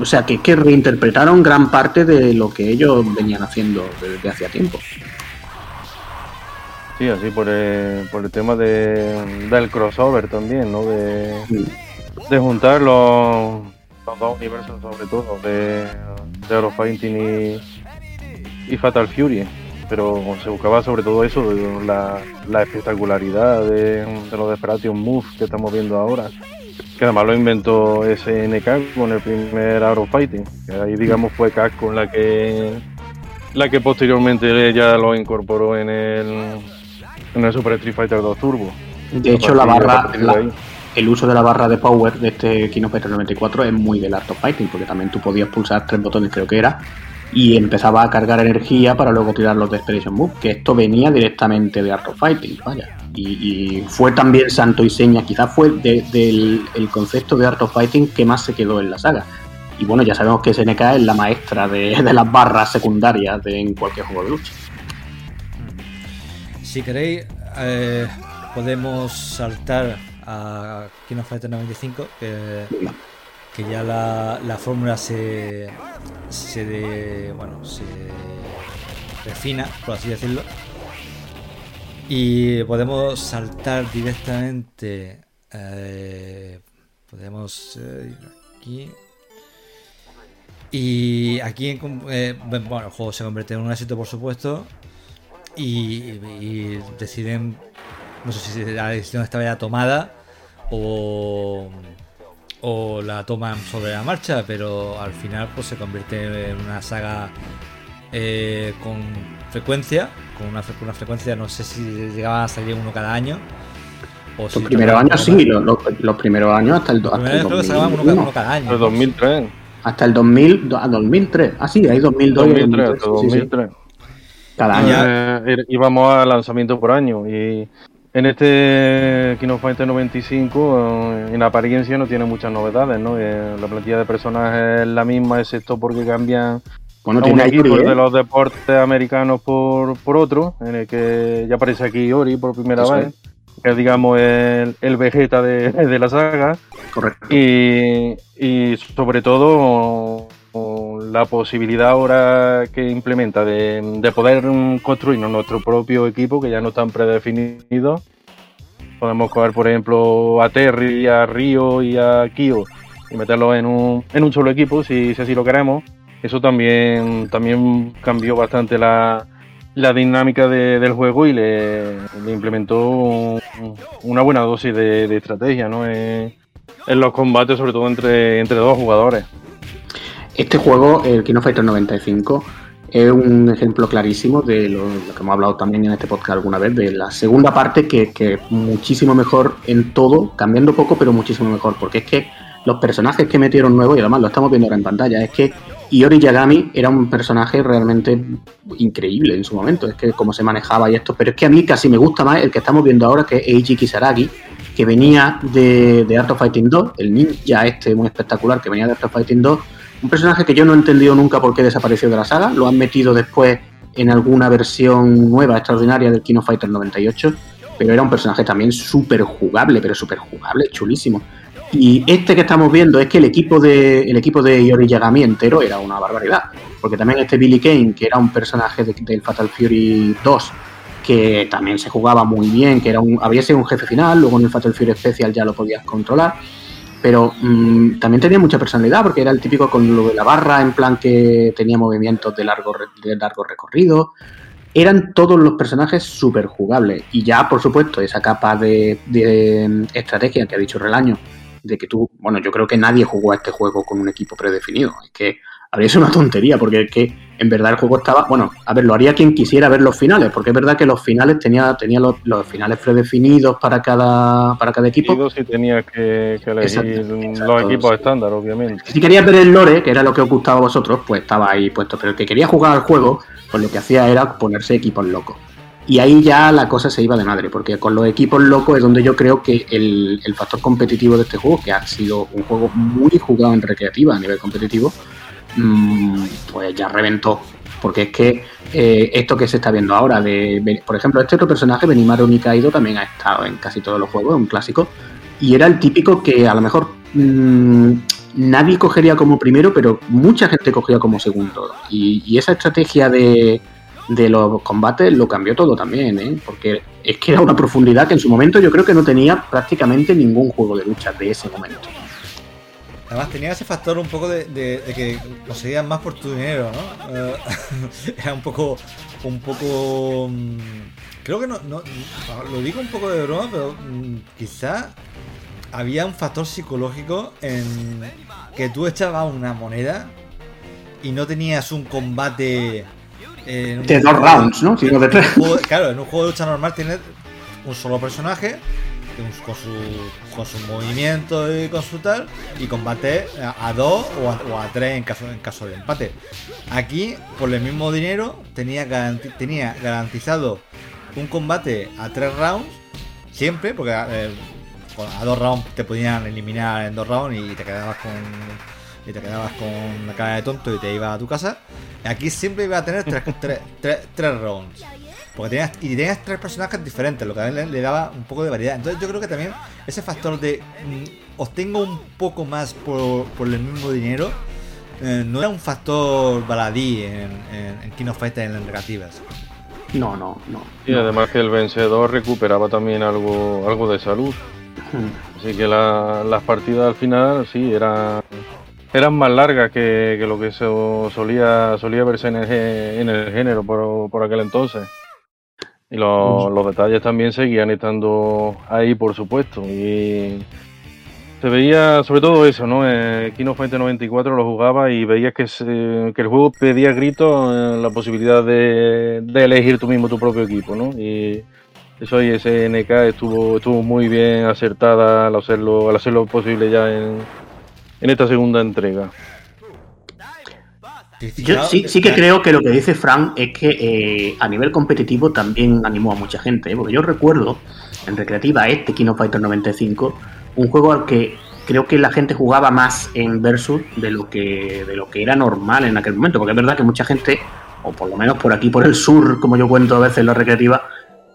S3: o sea, que, que reinterpretaron gran parte de lo que ellos venían haciendo desde hacía tiempo.
S5: Sí, así por el, por el tema de, del crossover también, ¿no? De, de juntar los, dos universos, sobre todo, de, de Eurofighting y, y Fatal Fury. Pero se buscaba sobre todo eso, la, la espectacularidad de, de los Desperation Moves que estamos viendo ahora que además lo inventó SNK con el primer Arrow Fighting, que ahí digamos fue CAC con la que la que posteriormente ya lo incorporó en el en el Super Street Fighter 2 Turbo.
S3: De hecho la barra el uso de la barra de power de este Kino Fighter 94 es muy del Art of Fighting, porque también tú podías pulsar tres botones creo que era y empezaba a cargar energía para luego tirar los de Expedition Move, que esto venía directamente de Art of Fighting, vaya y, fue también santo y seña, quizás fue del el concepto de Art of Fighting que más se quedó en la saga. Y bueno, ya sabemos que SNK es la maestra de, las barras secundarias de, en cualquier juego de lucha.
S2: Si queréis, eh, podemos saltar a King of Fighters 95, que, que ya la, la fórmula se, se, de, bueno, se refina, por así decirlo. Y podemos saltar directamente. Eh, podemos ir aquí. Y aquí, eh, bueno, el juego se convierte en un éxito, por supuesto. Y, deciden, no sé si la decisión estaba ya tomada o, o la toman sobre la marcha, pero al final pues se convierte en una saga eh, con frecuencia, con una, una, frecuencia, no sé si llegaba a salir uno cada año.
S3: O los primeros años sí, los, primeros años hasta el, hasta el
S5: 2001. cada año. El 2003.
S3: Hasta el 2000, a 2003. Ah, sí, hay 2002
S5: 2003, 2003. Cada año. Eh, íbamos a lanzamiento por año y en este Kino Fighter 95 eh, en apariencia no tiene muchas novedades, ¿no? Eh, la plantilla de personajes es la misma, excepto porque cambian bueno, tiene un equipo de ¿eh? los deportes americanos por, por otro, en el que ya aparece aquí Ori por primera vez, que es digamos el, el Vegeta de, de, la saga.
S3: Correcto.
S5: Y, y, sobre todo la posibilidad ahora que implementa de, de poder construirnos nuestro propio equipo, que ya no están predefinidos. Podemos coger, por ejemplo, a Terry, a Río y a Kyo y meterlos en un, en un solo equipo, si, así lo queremos eso también, también cambió bastante la, dinámica del juego y le, implementó una buena dosis de, estrategia ¿no? en, los combates, sobre todo entre, entre dos jugadores.
S3: Este juego, el Kino Fighter 95, es un ejemplo clarísimo de lo, que hemos hablado también en este podcast alguna vez, de la segunda parte que, que muchísimo mejor en todo, cambiando poco, pero muchísimo mejor, porque es que los personajes que metieron nuevos, y además lo estamos viendo ahora en pantalla, es que Y Ori Yagami era un personaje realmente increíble en su momento, es que cómo se manejaba y esto, pero es que a mí casi me gusta más el que estamos viendo ahora, que es Eiji Kisaragi, que venía de, de Art of Fighting 2, el ninja este muy espectacular que venía de Art of Fighting 2, un personaje que yo no he entendido nunca por qué desapareció de la saga, lo han metido después en alguna versión nueva, extraordinaria del Kino Fighter 98, pero era un personaje también súper jugable, pero súper jugable, chulísimo. Y este que estamos viendo es que el equipo de el equipo de Yori Yagami entero era una barbaridad. Porque también este Billy Kane, que era un personaje de- del Fatal Fury 2, que también se jugaba muy bien, que era un, había sido un jefe final, luego en el Fatal Fury Special ya lo podías controlar. Pero mm, también tenía mucha personalidad, porque era el típico con lo de la barra, en plan que tenía movimientos de largo, de largo recorrido. Eran todos los personajes súper jugables. Y ya, por supuesto, esa capa de, de, mm, estrategia que ha dicho Relaño, de que tú, bueno, yo creo que nadie jugó a este juego con un equipo predefinido. Es que habría sido una tontería, porque es que en verdad el juego estaba, bueno, a ver, lo haría quien quisiera ver los finales, porque es verdad que los finales tenía, tenía los, los finales predefinidos para cada, para cada equipo.
S5: Y si tenías que, que elegir
S3: Exacto,
S5: los equipos estándar, obviamente.
S3: Si querías ver el lore, que era lo que os gustaba a vosotros, pues estaba ahí puesto. Pero el que quería jugar al juego, pues lo que hacía era ponerse equipos locos. Y ahí ya la cosa se iba de madre, porque con los equipos locos es donde yo creo que el, el factor competitivo de este juego, que ha sido un juego muy jugado en recreativa a nivel competitivo, pues ya reventó. Porque es que eh, esto que se está viendo ahora, de, por ejemplo, este otro personaje, Benimaru Nikaido, también ha estado en casi todos los juegos, es un clásico. Y era el típico que a lo mejor mm, nadie cogería como primero, pero mucha gente cogía como segundo. Y, y esa estrategia de, de los combates lo cambió todo también, ¿eh? porque es que era una profundidad que en su momento yo creo que no tenía prácticamente ningún juego de lucha de ese momento.
S2: Además tenía ese factor un poco de, de- de que conseguías más por tu dinero, ¿no? Eh, era un poco, un poco, mm, creo que no, no, lo digo un poco de broma, pero mm, quizá había un factor psicológico en que tú echabas una moneda y no tenías un combate en un
S3: De dos rounds, ¿no? Sino de
S2: en
S3: tres.
S2: juego- claro, en un juego de lucha normal tienes un solo personaje con su, con su movimiento y con su tal y combate a, a dos o a, o tres en caso, en caso de empate. Aquí, por el mismo dinero, tenía, garanti- tenía garantizado un combate a tres rounds siempre, porque eh, a dos rounds te podían eliminar en dos rounds y te quedabas con y te quedabas con la cara de tonto y te ibas a tu casa. Aquí siempre iba a tener tres, tres, tres, tres rounds. Porque tenías, y tenías tres personajes diferentes, lo que también le, le daba un poco de variedad. Entonces yo creo que también ese factor de mm, obtengo un poco más por, por el mismo dinero eh, no era un factor baladí en, en, en King of Fighters en las negativas.
S3: No, no, no.
S5: Y además que el vencedor recuperaba también algo, algo de salud. Así que la- las partidas al final sí eran, eran más largas que, que lo que se solía, solía verse en el, en el género por, por aquel entonces. Y los, los detalles también seguían estando ahí, por supuesto. Y se veía sobre todo eso, ¿no? Eh, Kino Fighter 94 lo jugaba y veías que, se- que el juego pedía gritos eh, la posibilidad de, de elegir tú mismo tu propio equipo, ¿no? Y eso y SNK estuvo, estuvo muy bien acertada al hacerlo, al hacerlo posible ya en, en esta segunda entrega.
S3: Yo sí, sí que creo que lo que dice Frank es que eh, a nivel competitivo también animó a mucha gente, ¿eh? porque yo recuerdo en recreativa este Kino Fighter 95, un juego al que creo que la gente jugaba más en versus de lo que de lo que era normal en aquel momento, porque es verdad que mucha gente, o por lo menos por aquí por el sur, como yo cuento a veces en la recreativa,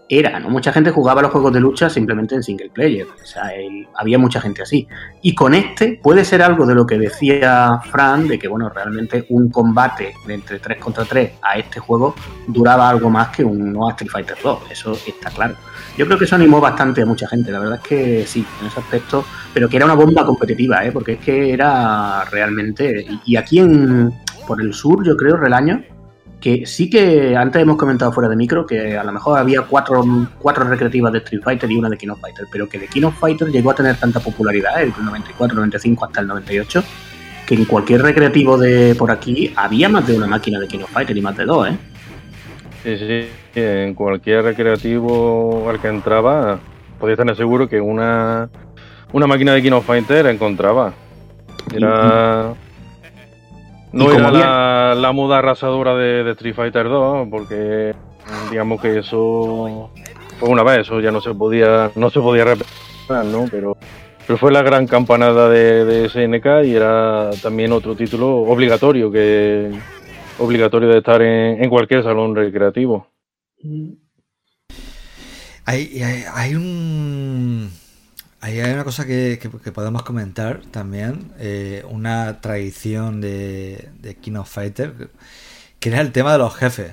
S3: era, ¿no? Mucha gente jugaba los juegos de lucha simplemente en single player. O sea, el- había mucha gente así. Y con este puede ser algo de lo que decía Fran, de que, bueno, realmente un combate de entre 3 contra 3 a este juego duraba algo más que un no Street Fighter 2. Eso está claro. Yo creo que eso animó bastante a mucha gente. La verdad es que sí, en ese aspecto. Pero que era una bomba competitiva, ¿eh? Porque es que era realmente. Y aquí en, por el sur, yo creo, Relaño, que sí que antes hemos comentado fuera de micro que a lo mejor había cuatro, cuatro recreativas de Street Fighter y una de King of Fighter, pero que de King of Fighter llegó a tener tanta popularidad, el 94, 95 hasta el 98, que en cualquier recreativo de por aquí había más de una máquina de King of Fighter y más de dos, ¿eh?
S5: Sí, sí. En cualquier recreativo al que entraba, podías tener seguro que una, una máquina de Kino Fighter encontraba. Era. No era la, la, moda arrasadora de, Street Fighter 2, porque digamos que eso fue una vez, eso ya no se podía, no se podía repetir, ¿no? Pero, pero fue la gran campanada de, SNK y era también otro título obligatorio que obligatorio de estar en, cualquier salón recreativo.
S2: Hay, hay, un hay una cosa que, podemos comentar también, eh, una tradición de, de King of Fighter, que era el tema de los jefes.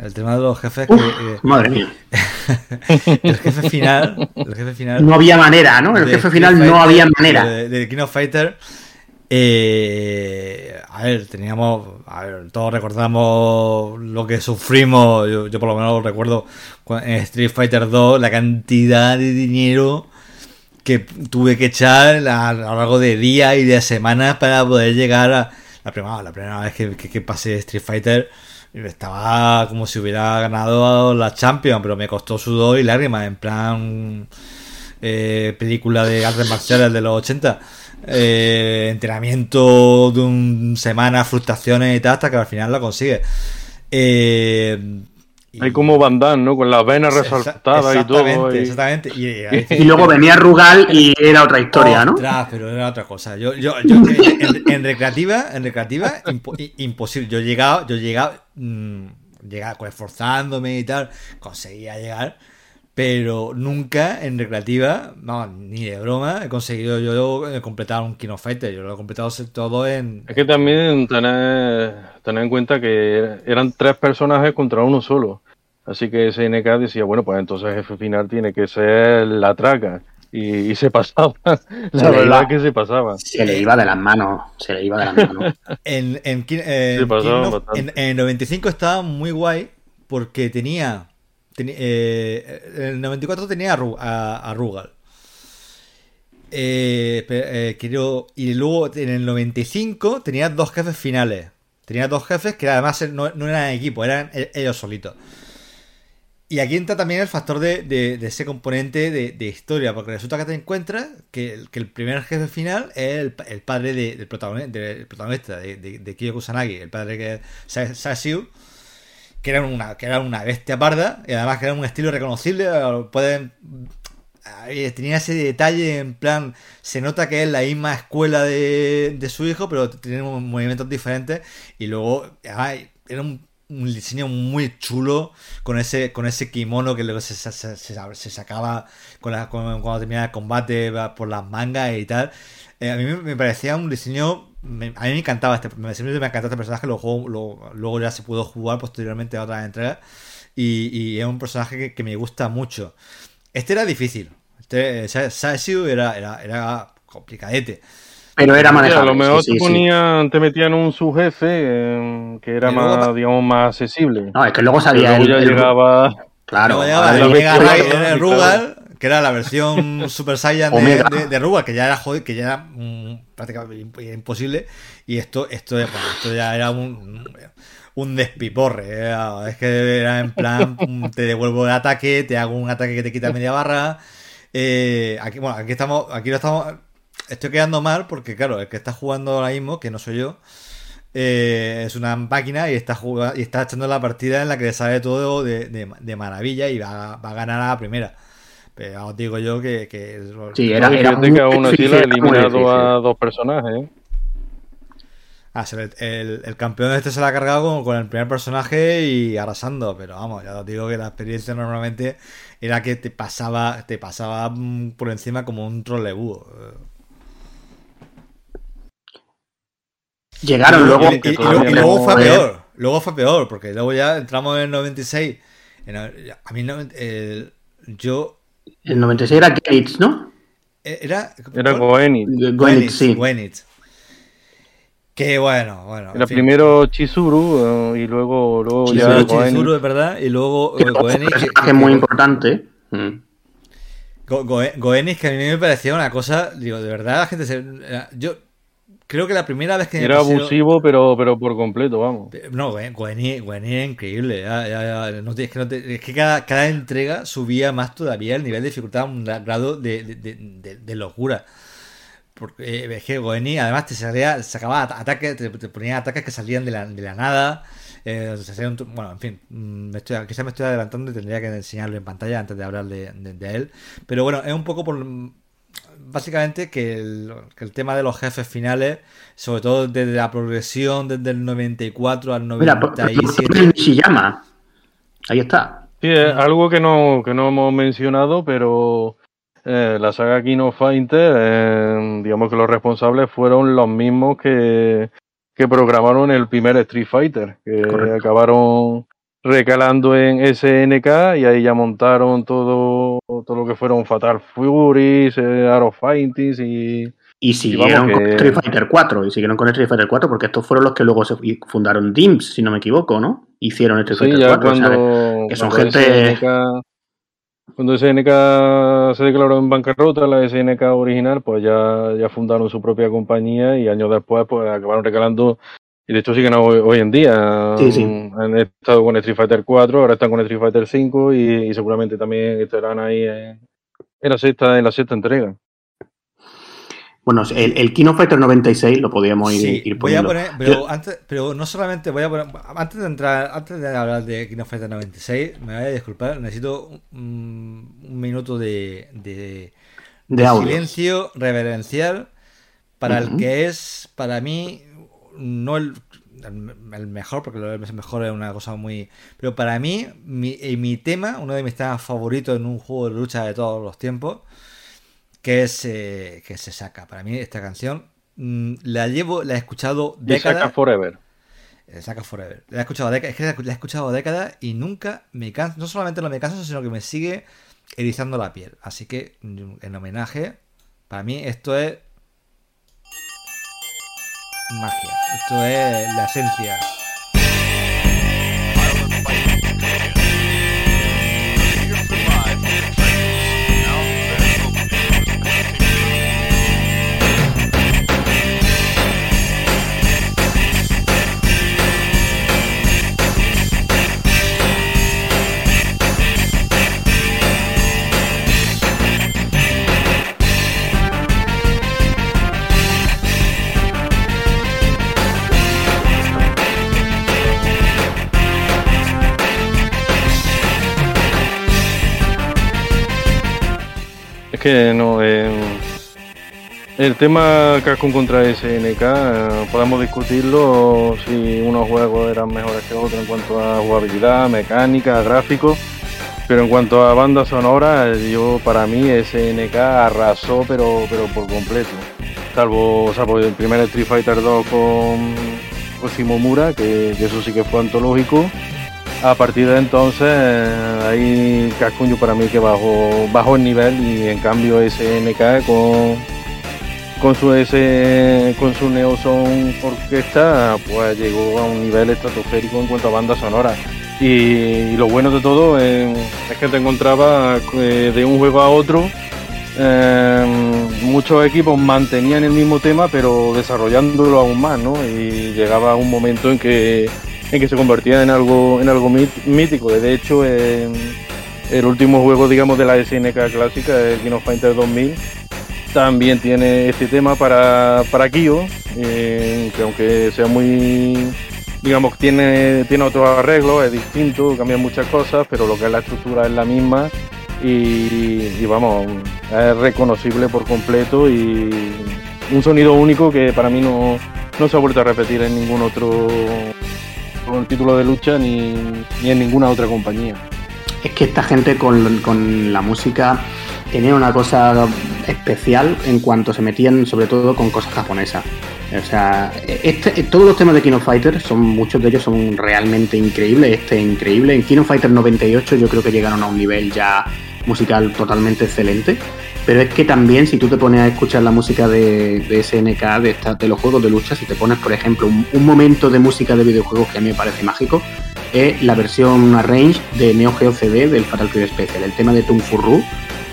S2: El tema de los jefes que.
S3: Eh, madre mía.
S2: el jefe final. El jefe final.
S3: No había manera, ¿no? El jefe final no había manera.
S2: De, King of Fighter. Eh, a ver, teníamos. A ver, todos recordamos lo que sufrimos. Yo, yo por lo menos recuerdo en Street Fighter 2 la cantidad de dinero que tuve que echar a, lo largo de días y de semanas para poder llegar a la primera, la primera vez que, que, pasé Street Fighter. Estaba como si hubiera ganado la Champions, pero me costó sudor y lágrimas, en plan eh, película de artes marciales de los 80. Eh, entrenamiento de un semana, frustraciones y tal, hasta que al final lo consigue. Eh,
S5: hay como Van ¿no? Con las venas resaltadas y todo.
S2: Exactamente.
S3: Y, luego venía Rugal y era otra historia, ¿no?
S2: pero era otra cosa. Yo, yo, yo en, recreativa, en recreativa, imposible. Yo llegaba, yo llegaba, mmm, llegaba pues, esforzándome y tal, conseguía llegar, pero nunca en recreativa, no, ni de broma, he conseguido yo completar un Kino Fighter. Yo lo he completado todo en.
S5: Es que también tener, tener en cuenta que eran tres personajes contra uno solo. Así que SNK decía, bueno, pues entonces el jefe final tiene que ser la traca. Y, se pasaba. La verdad que se pasaba.
S3: Se le iba de las manos. Se le iba de las manos.
S2: en, en, en, 95 estaba muy guay porque tenía. Eh, en el 94 tenía a, Rugal. Eh, eh, y luego en el 95 tenía dos jefes finales. Tenía dos jefes que además no, eran equipo, eran e-, ellos solitos. Y aquí entra también el factor de, ese componente de, historia, porque resulta que te encuentras que, el primer jefe final es el, padre del, protagonista, de, Kiyo Kusanagi, el padre que es Sasiu, que era, una, que era una bestia parda, y además que era un estilo reconocible, pueden... Tenía ese detalle en plan, se nota que es la misma escuela de, su hijo, pero tiene movimientos diferentes, y luego era un un diseño muy chulo con ese con ese kimono que luego se, se, sacaba con cuando terminaba el combate por las mangas y tal. Eh, a mí me, parecía un diseño. a mí me encantaba este. Me, siempre me este personaje. Luego, luego ya se pudo jugar posteriormente a otras entregas. Y, y es un personaje que, me gusta mucho. Este era difícil. Este, era, era, era complicadete.
S3: Pero era manejable.
S5: a lo mejor te, ponían, te metían un subjefe eh, que era más, digamos, más accesible.
S3: No, es que luego salía
S5: el, ya llegaba.
S2: Claro, llegaba el, Rugal, que era la versión Super Saiyan de, de, Rugal, que ya era joder, que ya era mm, prácticamente imposible. Y esto, esto, esto ya era un, un despiporre. Es que era en plan, te devuelvo el ataque, te hago un ataque que te quita media barra. Eh, aquí, bueno, aquí estamos, aquí lo estamos estoy quedando mal porque, claro, el que está jugando ahora mismo, que no soy yo, eh, es una máquina y está jugando, y está echando la partida en la que le sale todo de, maravilla y va, a ganar a la primera. Pero os digo yo que. que
S3: sí, era,
S5: era que aún así le ha eliminado a dos personajes. ¿eh?
S2: Ah, el, el, campeón este se la ha cargado con, el primer personaje y arrasando, pero vamos, ya os digo que la experiencia normalmente era que te pasaba, te pasaba mm, por encima como un trolebúo.
S3: Llegaron luego.
S2: Y, luego fue peor. Luego fue peor, porque luego ya entramos en el 96. a mí, no, el, yo.
S3: El 96 era Gates, ¿no?
S2: E, era.
S5: Era Goenit.
S3: Goenit, sí.
S2: Goenit. Que bueno, bueno.
S5: Era primero Chizuru eh, y luego, luego
S2: Chizuru, ya Chizuru, es verdad, y luego
S3: eh, Goenit. Que, es muy importante. Mm.
S2: Goenit, que a mí me parecía una cosa, digo, de verdad, la gente se. Yo creo que la primera vez que
S5: Era abusivo, pero, pero por completo, vamos.
S2: No, Gwenny, es increíble. es, que, cada, cada, entrega subía más todavía el nivel de dificultad a un grado de, de, locura. porque eh, es que además te salía, sacaba ataques, te, te ponía ataques que salían de la, la nada. Eh, un bueno, en fin, mm, me estoy, quizás me estoy adelantando y tendría que enseñarlo en pantalla antes de hablar de, de- de él. Pero bueno, es un poco por. Básicamente que el, que el tema de los jefes finales, sobre todo desde la progresión desde el 94 al
S3: Mira, por- por- por-
S2: 97.
S3: Nishiyama. Ahí está.
S5: Sí, es algo que no, que no hemos mencionado, pero eh, la saga King of Fighter, eh, digamos que los responsables fueron los mismos que, que programaron el primer Street Fighter, que
S3: Correcto.
S5: acabaron recalando en SNK y ahí ya montaron todo, todo lo que fueron Fatal Furies, eh, Art of Fightings y...
S3: Y siguieron con
S5: que-
S3: Street Fighter 4. Y siguieron con Street Fighter 4 porque estos fueron los que luego se fundaron DIMS, si no me equivoco, ¿no? Hicieron Street
S5: Sí,
S3: Fighter
S5: ya
S3: 4. o sea,
S5: cuando,
S3: que son
S5: cuando
S3: gente-
S5: SNK, cuando SNK se declaró en bancarrota, la SNK original, pues ya, ya fundaron su propia compañía y años después pues acabaron recalando, y de hecho siguen hoy, hoy en día.
S3: Sí, sí.
S5: Han estado con Street Fighter 4, ahora están con Street Fighter 5 y, y seguramente también estarán ahí en, en la sexta, en la sexta entrega.
S3: Bueno, el, el King of Fighter 96 lo podíamos ir,
S2: Sí,
S3: ir
S2: voy a
S3: poniendo.
S2: poner, pero antes, pero no solamente voy a poner, antes de entrar, antes de hablar de King of Fighters 96, me voy a disculpar, necesito un, un minuto de, de, silencio reverencial para el que es, para mí, no el, el- mejor, porque lo el mejor es una cosa muy... Pero para mí, mi, eh, mi tema, uno de mis temas favoritos en un juego de lucha de todos los tiempos, que es eh, que se saca. Para mí esta canción mm, la llevo, la he escuchado décadas.
S5: Forever.
S2: Eh, Saka Forever. La he escuchado décadas, es que la la he escuchado décadas y nunca me canso, no solamente no me canso, sino que me sigue erizando la piel. Así que mm, en homenaje, para mí esto es magia. Esto es la esencia.
S5: Que no, eh, el tema Capcom contra SNK, eh, podemos discutirlo si unos juegos eran mejores que otros en cuanto a jugabilidad, mecánica, gráficos, pero en cuanto a banda sonora, yo para mí SNK arrasó pero, pero por completo. Salvo, salvo el primer Street Fighter 2 con, con Shimomura, que, que eso sí que fue antológico. A partir de entonces, ahí Capcom yo para mí que bajó, bajó el nivel y en cambio SNK con, con su S, con su Neo Sound Orquesta, pues llegó a un nivel estratosférico en cuanto a banda sonora. Y, lo bueno de todo es que te encontraba eh, de un juego a otro. eh, muchos equipos mantenían el mismo tema pero desarrollándolo aún más, ¿no? Y llegaba un momento en que en que se convertía en algo en algo mítico. De hecho, en el último juego, digamos, de la SNK clásica, el King of Fighters 2000, también tiene este tema para, para Kyo, eh, que aunque sea muy, digamos, tiene, tiene otros arreglos, es distinto, cambian muchas cosas, pero lo que es la estructura es la misma y, y vamos, es reconocible por completo y un sonido único que para mí no, no se ha vuelto a repetir en ningún otro con el título de lucha ni, ni en ninguna otra compañía.
S3: Es que esta gente con, con la música tenía una cosa especial en cuanto se metían sobre todo con cosas japonesas. O sea, este, todos los temas de Kino Fighter, son, muchos de ellos son realmente increíbles. Este es increíble. En Kino Fighter 98 yo creo que llegaron a un nivel ya musical totalmente excelente. Pero es que también si tú te pones a escuchar la música de, de SNK, de, esta- los juegos de lucha, si te pones, por ejemplo, un, momento de música de videojuegos que a mí me parece mágico, es la versión arrange de Neo Geo CD del Fatal Fury Special, el tema de Tung Furru.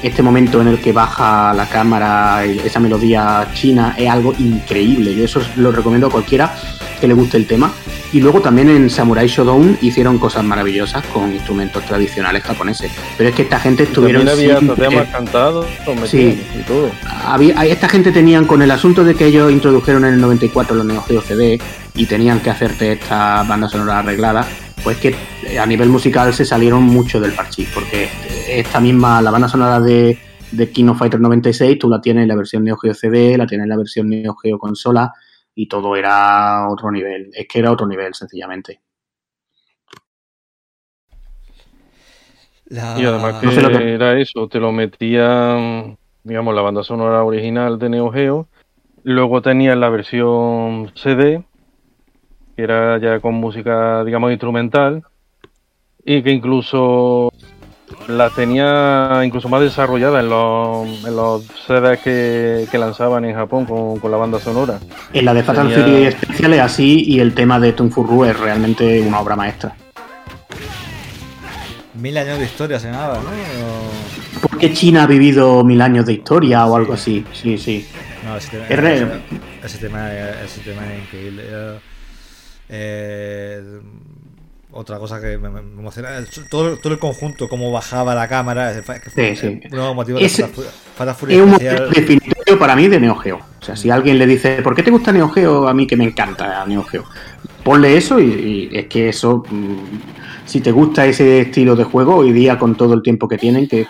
S3: Este momento en el que baja la cámara, esa melodía china, es algo increíble. Yo eso lo recomiendo a cualquiera que le guste el tema. Y luego también en Samurai Shodown hicieron cosas maravillosas con instrumentos tradicionales japoneses. Pero es que esta gente estuvieron.
S5: Había temas cantados,
S3: sí.
S5: y todo.
S3: Había, esta gente tenían con el asunto de que ellos introdujeron en el 94 los Neo Geo CD y tenían que hacerte esta banda sonora arreglada, pues que a nivel musical se salieron mucho del parchís, porque esta misma, la banda sonora de, de King of Fighter 96, tú la tienes en la versión Neo Geo CD, la tienes en la versión Neo Geo consola y todo era otro nivel. Es que era otro nivel, sencillamente.
S5: Y además que, era eso, te lo metía, digamos, la banda sonora original de Neo Geo, luego tenías la versión CD, que era ya con música, digamos, instrumental, y que incluso la tenía incluso más desarrollada en los, en los CDs que, lanzaban en Japón con, la banda sonora.
S3: En la de Fatal Fury Especial es así y el tema de Tunfurru es realmente una obra maestra.
S2: Mil años de historia se nada, ¿no?
S3: ¿Por qué China ha vivido mil años de historia o algo así? Sí, sí.
S2: No, ese tema, ese, tema, ese tema es increíble. Eh, otra cosa que me, emociona, todo, todo, el conjunto, cómo bajaba la cámara,
S3: sí, sí. uno motivo es, un definitorio para mí de Neo Geo. O sea, si alguien le dice, ¿por qué te gusta Neo Geo? A mí que me encanta Neo Geo. Ponle eso y, es que eso, mm, si te gusta ese estilo de juego, hoy día con todo el tiempo que tienen, que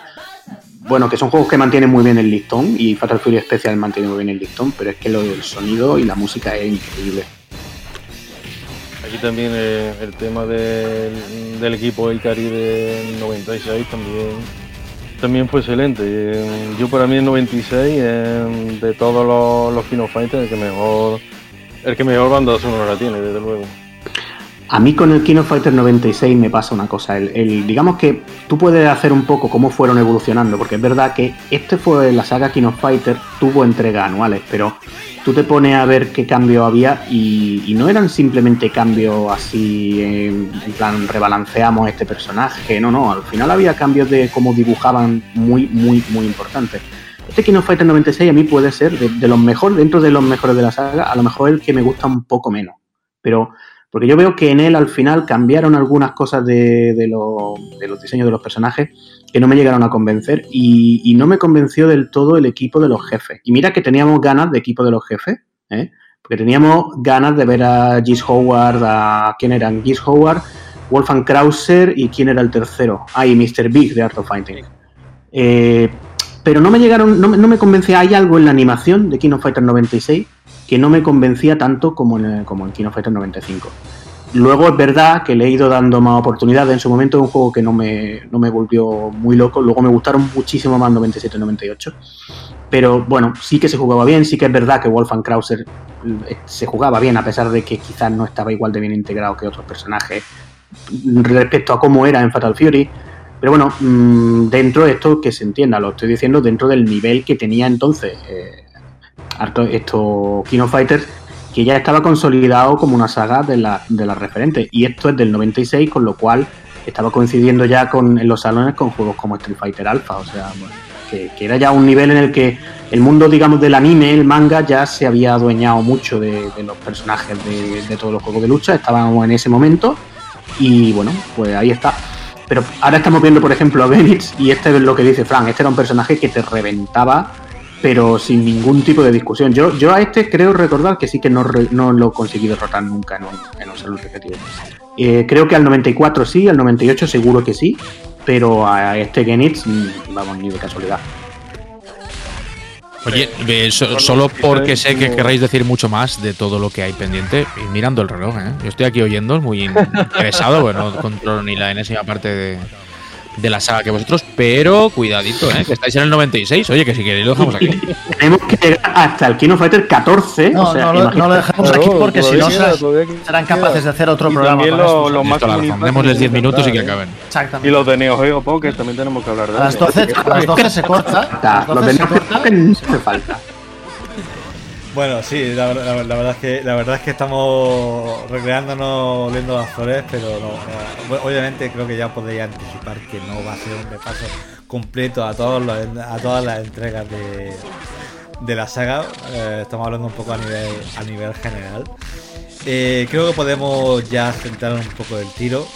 S3: bueno, que son juegos que mantienen muy bien el listón y Fatal Fury Special mantiene muy bien el listón, pero es que lo, el sonido y la música es increíble.
S5: Aquí también eh, el tema del, equipo El Cari del 96 también, también fue excelente. Eh, yo para mí el 96, eh, de todos los, los Kino Fighters, el que mejor el que mejor banda sonora tiene, desde luego.
S3: A mí con el Kino Fighter 96 me pasa una cosa. El, digamos que tú puedes hacer un poco cómo fueron evolucionando, porque es verdad que este fue la saga Kino Fighter, tuvo entregas anuales, pero tú te pones a ver qué cambio había y, no eran simplemente cambios así, en, plan rebalanceamos este personaje, no, no, al final había cambios de cómo dibujaban muy, muy, muy importantes. Este Kino Fighter 96 a mí puede ser de, los mejores, dentro de los mejores de la saga, a lo mejor el que me gusta un poco menos, pero porque yo veo que en él al final cambiaron algunas cosas de, de, los diseños de los personajes que no me llegaron a convencer y, no me convenció del todo el equipo de los jefes. Y mira que teníamos ganas de equipo de los jefes, ¿eh? porque teníamos ganas de ver a Gis Howard, a quién eran Gis Howard, Wolfgang Krauser y quién era el tercero. Ah, y Mr. Big de Art of Fighting. Eh, pero no me llegaron, no, me convencía. Hay algo en la animación de King of Fighters 96 que no me convencía tanto como en, como en King of Fighters 95. Luego es verdad que le he ido dando más oportunidades. En su momento es un juego que no me, no me volvió muy loco. Luego me gustaron muchísimo más 97 y 98. Pero bueno, sí que se jugaba bien. Sí que es verdad que Wolfgang Krauser eh, se jugaba bien, a pesar de que quizás no estaba igual de bien integrado que otros personajes respecto a cómo era en Fatal Fury. Pero bueno, mm, dentro de esto que se entienda, lo estoy diciendo dentro del nivel que tenía entonces eh, esto Kino Fighters que ya estaba consolidado como una saga de las de la referentes. Y esto es del 96, con lo cual estaba coincidiendo ya con, en los salones con juegos como Street Fighter Alpha. O sea, que, era ya un nivel en el que el mundo, digamos, del anime, el manga, ya se había adueñado mucho de, los personajes de, todos los juegos de lucha. Estábamos en ese momento. Y bueno, pues ahí está. Pero ahora estamos viendo, por ejemplo, a Benitz, y este es lo que dice Frank. Este era un personaje que te reventaba pero sin ningún tipo de discusión. Yo, yo a este creo recordar que sí que no, no lo conseguí derrotar nunca en un, en un salud eh, creo que al 94 sí, al 98 seguro que sí, pero a este Genitz, mm, vamos, ni de casualidad.
S1: Oye, solo porque sé que querréis decir mucho más de todo lo que hay pendiente, y mirando el reloj, ¿eh? Yo estoy aquí oyendo, muy interesado, bueno, no controlo ni la enésima parte de, de la saga que vosotros, pero cuidadito, ¿eh? que estáis en el 96. Oye, que si queréis lo dejamos aquí.
S3: Tenemos que llegar hasta el Kino Fighter 14.
S4: No, no, lo, dejamos aquí porque si no serán capaces de hacer otro programa.
S5: También los lo más
S1: Démosles 10 minutos y que acaben.
S5: Exactamente. Y los de Neo Geo Pocket también tenemos que hablar de
S4: A las 12, a las 12 se corta.
S3: Los de Neo Geo Pocket no hace falta.
S2: Bueno, sí, la, verdad es que estamos recreándonos viendo las flores, pero no, obviamente creo que ya podría anticipar que no va a ser un repaso completo a todos a todas las entregas de, la saga. Eh, estamos hablando un poco a nivel a nivel general. eh, creo que podemos ya centrar un poco el tiro.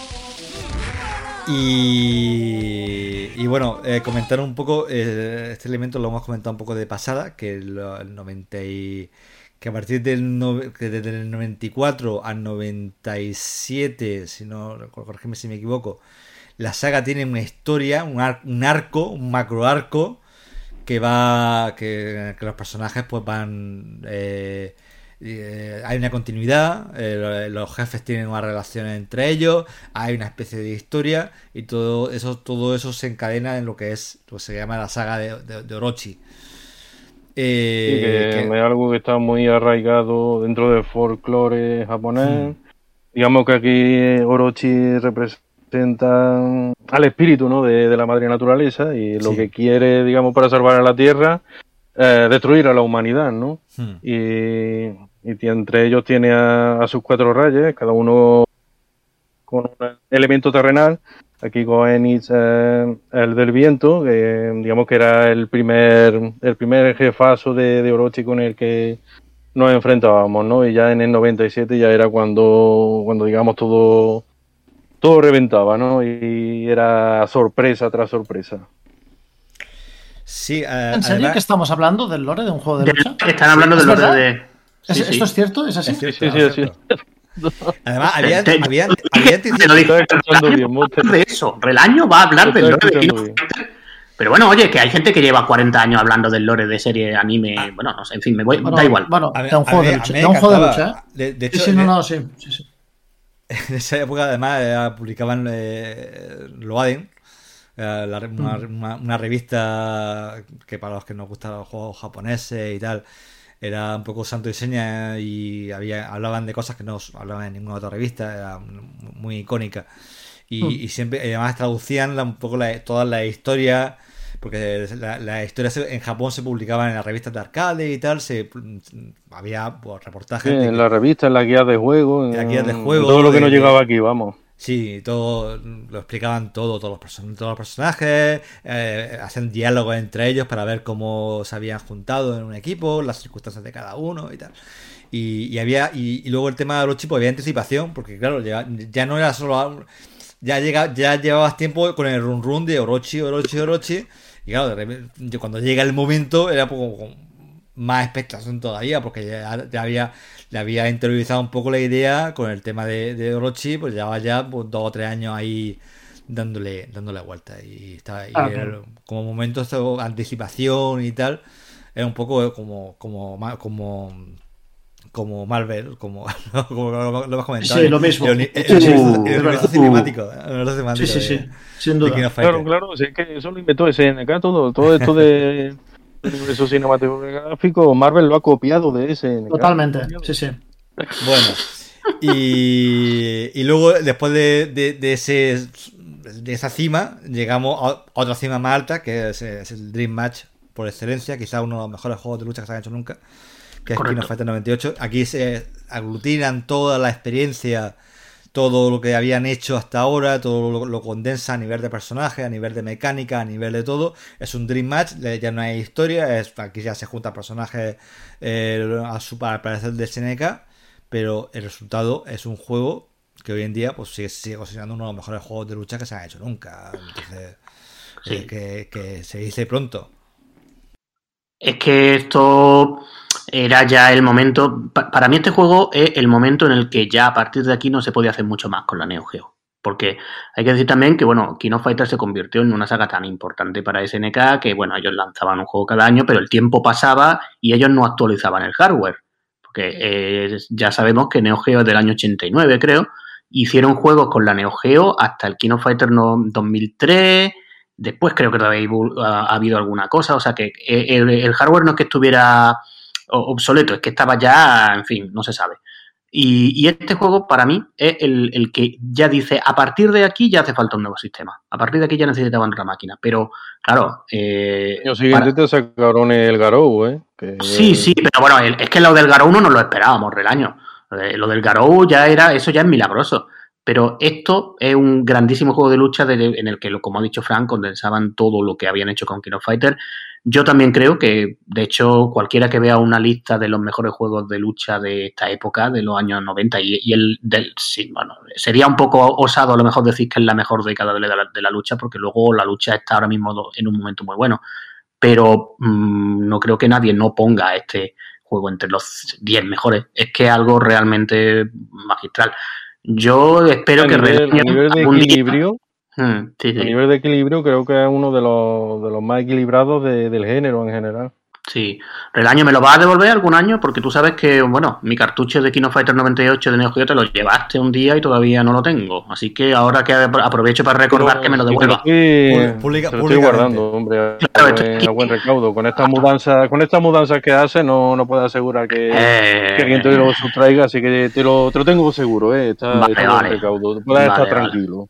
S2: Y, y bueno, eh, comentar un poco, eh, este elemento lo hemos comentado un poco de pasada, que el, el 90 y, que a partir del no- que desde el 94 al 97, si no, corrígeme si me equivoco, la saga tiene una historia, un, ar- un arco, un macro arco, que va, que, que los personajes pues van... eh, eh, hay una continuidad, eh, los jefes tienen una relación entre ellos, hay una especie de historia y todo eso, todo eso se encadena en lo que es, lo que se llama la saga de, de- de Orochi.
S5: Sí,
S2: Eh,
S5: que
S2: que-
S5: es algo que está muy arraigado dentro del folclore japonés. Digamos que aquí Orochi representa al espíritu ¿no? de, de la madre naturaleza y lo
S2: Sí.
S5: que quiere, digamos, para salvar a la tierra, eh, destruir a la humanidad, ¿no?
S2: Hmm.
S5: Y, y entre ellos tiene a, a sus cuatro reyes, cada uno con un elemento terrenal. Aquí con Enix, eh, el del viento, que digamos que era el primer, el primer jefazo de, de Orochi con el que nos enfrentábamos, ¿no? Y ya en el 97 ya era cuando, cuando digamos, todo, todo reventaba, ¿no? Y era sorpresa tras sorpresa.
S2: Sí, eh,
S4: ¿En serio
S2: además-
S4: que estamos hablando del lore de un juego de
S3: De-
S4: lucha?
S3: están hablando
S4: ¿Es
S3: del
S4: verdad?
S3: de.
S4: ¿Es-
S3: Sí, sí.
S4: ¿Esto es cierto? ¿Es así?
S2: Es cierto,
S5: Sí, sí,
S2: es
S5: sí,
S2: cierto. Además, había, había, había
S3: Te lo de eso. Relaño va a hablar del
S5: estoy
S3: lore de King
S5: escuchando
S3: of Fighters. Pero bueno, oye, que hay gente que lleva 40 años hablando del lore de serie, anime, bueno, no sé, en fin, me voy,
S4: Bueno,
S3: da igual.
S4: Bueno, de un juego de lucha.
S2: me
S4: De un juego de lucha, ¿eh?
S2: De, de
S4: Sí,
S2: hecho,
S4: sí, no,
S2: en-
S4: no, sí. sí, sí.
S2: En esa época, además, eh, publicaban eh, Loaden, eh, la re- una, una- una revista que para los que nos gustan los juegos japoneses y tal, era un poco santo y seña y había, hablaban de cosas que no hablaban en ninguna otra revista, era muy icónica. Y,
S4: Mm.
S2: y siempre, y además traducían la- un poco la- todas las historias, porque la- las historias se- en Japón se publicaban en las revistas de arcade y tal, se había pues, reportajes
S5: Sí, en
S2: que-
S5: la revista, en la guía de juego,
S2: En la guía de
S5: en
S2: juego,
S5: todo lo que
S2: de- de-
S5: llegaba aquí, vamos.
S2: Sí, todo lo explicaban todo, todos los, todos los personajes, eh, hacen diálogos entre ellos para ver cómo se habían juntado en un equipo, las circunstancias de cada uno y tal. Y, y había y, y luego el tema de los chicos había anticipación, porque claro, ya, ya no era solo ya llega, ya llevabas tiempo con el run run de Orochi, Orochi, Orochi, y claro, de repente, cuando llega el momento era como más expectación todavía, porque ya, ya había, le había interiorizado un poco la idea con el tema de, de Orochi, pues llevaba ya pues, dos o tres años ahí dándole, dándole vuelta. Y estaba y
S4: Ah,
S2: era como momentos de anticipación y tal. Era un poco como, como, ma- como, como Marvel, como, como lo, lo hemos comentado.
S4: Sí, lo mismo.
S2: El, universo-
S4: verdad.
S2: cinemático.
S4: Sí, sí,
S2: de-
S4: sí. Sin duda.
S5: Claro, claro, si es que eso lo inventó SNK, todo, todo esto de del universo cinematográfico, Marvel lo ha copiado de SNK.
S4: Totalmente. Sí, sí.
S2: Bueno, y, y luego después de, de- de ese de esa cima, llegamos a otra cima más alta, que es, es el Dream Match por excelencia, quizá uno de los mejores juegos de lucha que se han hecho nunca, que es King of Fighters 98. Aquí se aglutinan toda la experiencia, todo lo que habían hecho hasta ahora, todo lo, lo condensa a nivel de personaje, a nivel de mecánica, a nivel de todo. Es un Dream Match, ya no hay historia, es, aquí ya se juntan personajes eh, a su para parecer de SNK, pero el resultado es un juego que hoy en día pues sigue, sigue considerando uno de los mejores juegos de lucha que se han hecho nunca. Entonces,
S3: Sí.
S2: eh, que, que se dice pronto.
S3: Es que esto era ya el momento. pa- Para mí, este juego es el momento en el que ya a partir de aquí no se podía hacer mucho más con la Neo Geo. Porque hay que decir también que, bueno, King of Fighters se convirtió en una saga tan importante para SNK que, bueno, ellos lanzaban un juego cada año, pero el tiempo pasaba y ellos no actualizaban el hardware. Porque eh, ya sabemos que Neo Geo es del año 89, creo. Hicieron juegos con la Neo Geo hasta el King of Fighters no- 2003. Después creo que todavía ha, ha habido alguna cosa. O sea que eh, el, el hardware no es que estuviera obsoleto, es que estaba ya, en fin, no se sabe. Y, y este juego para mí es el, el que ya dice, a partir de aquí ya hace falta un nuevo sistema. A partir de aquí ya necesitaban otra máquina. Pero, claro... Eh,
S5: siguiente
S3: para-
S5: te sacaron el Garou, ¿eh? Que-
S3: Sí, sí, pero bueno, el- es que lo del Garou no nos lo esperábamos del año. Eh, Lo del Garou ya era, eso ya es milagroso. Pero esto es un grandísimo juego de lucha en el que, como ha dicho Frank, condensaban todo lo que habían hecho con King of Fighter. Yo también creo que, de hecho, cualquiera que vea una lista de los mejores juegos de lucha de esta época, de los años 90, y, el del. Sí, bueno, sería un poco osado a lo mejor decir que es la mejor década de la, de la lucha, porque luego la lucha está ahora mismo en un momento muy bueno. Pero mmm, no creo que nadie no ponga este juego entre los 10 mejores. Es que es algo realmente magistral. Yo espero que
S5: nivel, a nivel de equilibrio, hmm, sí, sí. a nivel de equilibrio creo que es uno de los, de los más equilibrados de, del género en general.
S3: Sí. ¿El año me lo vas a devolver algún año? Porque tú sabes que, bueno, mi cartucho de Kino Fighter 98 de Neo Geo te lo llevaste un día y todavía no lo tengo. Así que ahora que aprovecho para recordar que me lo devuelva.
S5: Sí, publica, lo estoy guardando, hombre, a, buen recaudo. Con esta mudanza, con esta mudanza que hace, no, no puedo asegurar que, eh, que alguien te lo sustraiga, así que te lo, te lo tengo seguro, eh. Está, vale, está vale. buen recaudo. Puedes vale, estar tranquilo.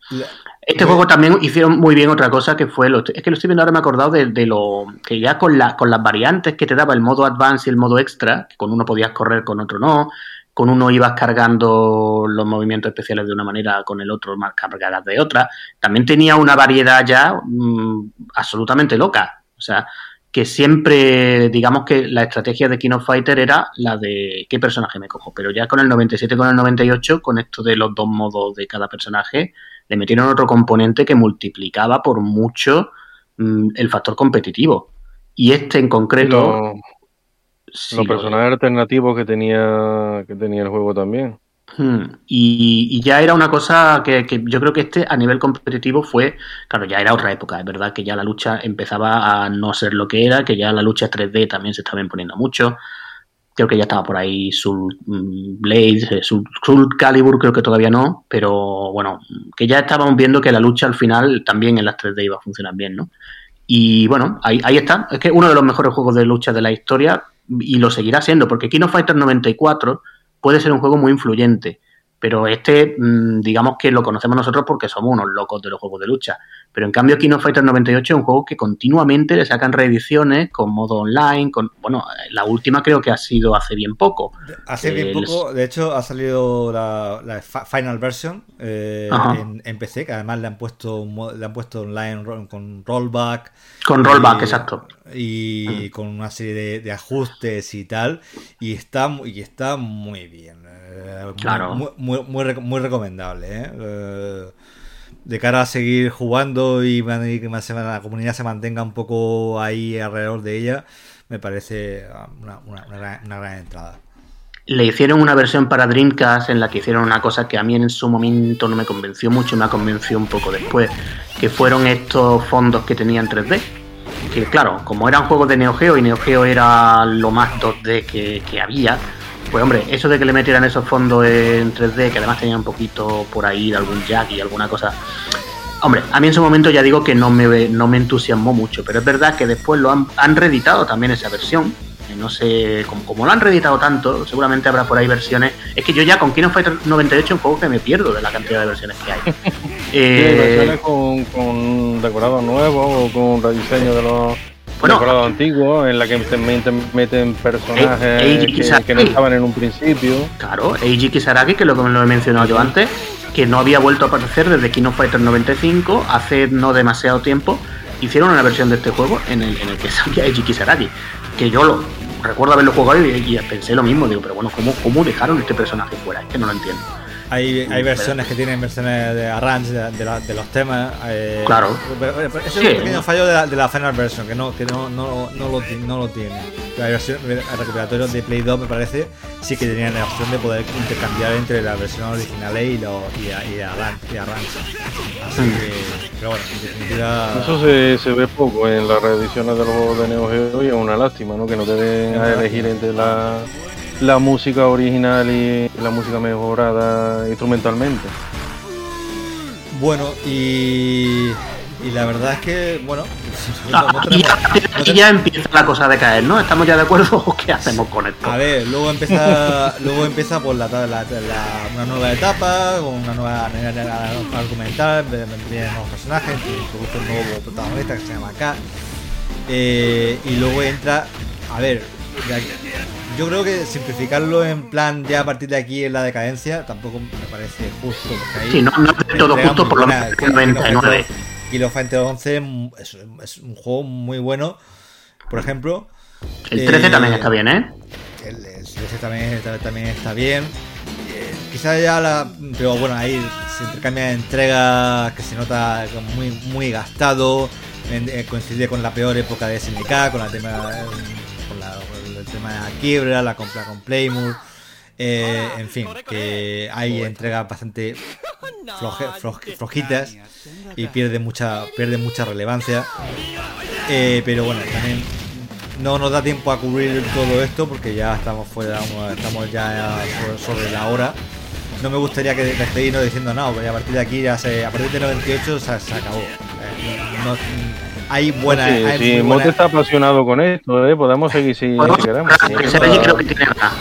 S3: Este juego también hicieron muy bien otra cosa que fue lo, es que lo estoy viendo ahora me he acordado de, lo que ya con, la, con las variantes que te daba el modo advance y el modo extra, que con uno podías correr, con otro no, con uno ibas cargando los movimientos especiales de una manera, con el otro más cargadas de otra. También tenía una variedad ya mmm, absolutamente loca. O sea, que siempre, digamos que la estrategia de King of Fighter era la de qué personaje me cojo. Pero ya con el 97 con el 98, con esto de los dos modos de cada personaje, le metieron otro componente que multiplicaba por mucho mmm, el factor competitivo. Y este en concreto.
S5: Lo, sí, los personajes alternativos que tenía, que tenía el juego también.
S3: Hmm. Y, y, ya era una cosa que, que, yo creo que este a nivel competitivo fue, claro, ya era otra época, es verdad que ya la lucha empezaba a no ser lo que era, que ya la lucha 3D también se estaba imponiendo mucho, creo que ya estaba por ahí Soul mm, Blade, Soul, Soul, Calibur creo que todavía no, pero bueno, que ya estábamos viendo que la lucha al final también en las 3D iba a funcionar bien, ¿no? Y bueno, ahí, ahí está, es que uno de los mejores juegos de lucha de la historia y lo seguirá siendo, porque Kino Fighter 94 puede ser un juego muy influyente, pero este, mm, digamos que lo conocemos nosotros porque somos unos locos de los juegos de lucha. Pero en cambio, King of Fighters 98 es un juego que continuamente le sacan reediciones con modo online. con Bueno, la última creo que ha sido hace bien poco.
S2: Hace bien poco, de hecho, ha salido la, la final version eh, en, en, PC, que además le han puesto le han puesto online con rollback.
S3: Con rollback, y, exacto.
S2: Y con una serie de, de, ajustes y tal. Y está, y está muy bien.
S3: Claro.
S2: Muy, muy, muy, muy recomendable. ¿eh? De cara a seguir jugando y que la comunidad se mantenga un poco ahí alrededor de ella, me parece gran, una gran entrada.
S3: Le hicieron una versión para Dreamcast en la que hicieron una cosa que a mí en su momento no me convenció mucho, me convenció un poco después, que fueron estos fondos que tenían 3D. Que claro, como eran juegos de Neo Geo y Neo Geo era lo más 2D que, que había, pues hombre, eso de que le metieran esos fondos en 3D, que además tenía un poquito por ahí de algún jack y alguna cosa. Hombre, a mí en su momento ya digo que no me, no me entusiasmó mucho, pero es verdad que después lo han, han reeditado también esa versión. No sé, como, como, lo han reeditado tanto, seguramente habrá por ahí versiones. Es que yo ya con King of Fighter 98 un poco que me pierdo de la cantidad de versiones que hay.
S5: eh, versiones con, con decorados nuevos o con rediseño de los bueno, antiguo en la que meten, meten personajes que, que, no estaban en un principio.
S3: Claro, Eiji Kisaragi, que lo, lo he mencionado yo antes, que no había vuelto a aparecer desde King of Fighter 95, hace no demasiado tiempo, hicieron una versión de este juego en el, en el que salía Eiji Kisaragi, que yo lo recuerdo haberlo jugado y, y, pensé lo mismo, digo, pero bueno, ¿cómo, ¿cómo dejaron este personaje fuera? Es que no lo entiendo.
S2: Hay, hay versiones que tienen versiones de arrange de, de, la, de los temas. Eh,
S3: claro.
S2: Pero, pero ese sí. es un pequeño fallo de la, de la final version, que no, que no, no, no, lo, no lo tiene. La versión el recuperatorio de Play 2, me parece, sí que tenían la opción de poder intercambiar entre la versión original y, lo, y, y, arrange, y arrange. Así que, pero bueno, en definitiva.
S5: Eso se, se ve poco en las reediciones de los juegos de Neo Geo y es una lástima, ¿no? Que no te den a elegir entre la la música original y la música mejorada instrumentalmente.
S2: Bueno, y, y la verdad es que, bueno,
S3: ah, no, tenemos, y, ya, no ya empieza la cosa de caer, ¿no? ¿Estamos ya de acuerdo o qué hacemos con esto?
S2: A ver, luego empieza, luego empieza por la, la, la, una nueva etapa, con una nueva argumental, vienen nuevos personajes, introduce un nuevo protagonista que se llama K. Eh, y luego entra, a ver, yo creo que simplificarlo en plan ya a partir de aquí en la decadencia tampoco me parece justo. Porque ahí
S3: Sí, no, no es todo justo, por lo menos
S2: Kino
S3: 99.
S2: Fighter- Kino Fighter 11 mm, es, es un juego muy bueno. Por ejemplo,
S3: El 13
S2: Eh,
S3: también está bien, ¿eh?
S2: el, el 13 también, está- también está bien. Eh, quizá ya la. Pero bueno, ahí se intercambian entregas que se nota muy, muy gastado. en- eh, coincide con la peor época de SNK, con, la tema, tema de la quiebra, la compra con Playmore. Eh, en fin, que hay entregas bastante floje- flojitas y pierde mucha, pierde mucha relevancia. Eh, pero bueno, también no nos da tiempo a cubrir todo esto porque ya estamos fuera, estamos ya sobre, sobre la hora. No me gustaría que despedirnos diciendo no, porque a partir de aquí ya se, a partir de 98 se, se acabó. Eh, no- hay buena,
S5: Sí,
S2: hay
S5: sí,
S2: muy
S5: Mote
S2: buena-
S5: está apasionado con esto, ¿eh? Podemos seguir si,
S3: Podemos
S5: si queremos.
S3: hablar, que Sergi creo que tiene ganas.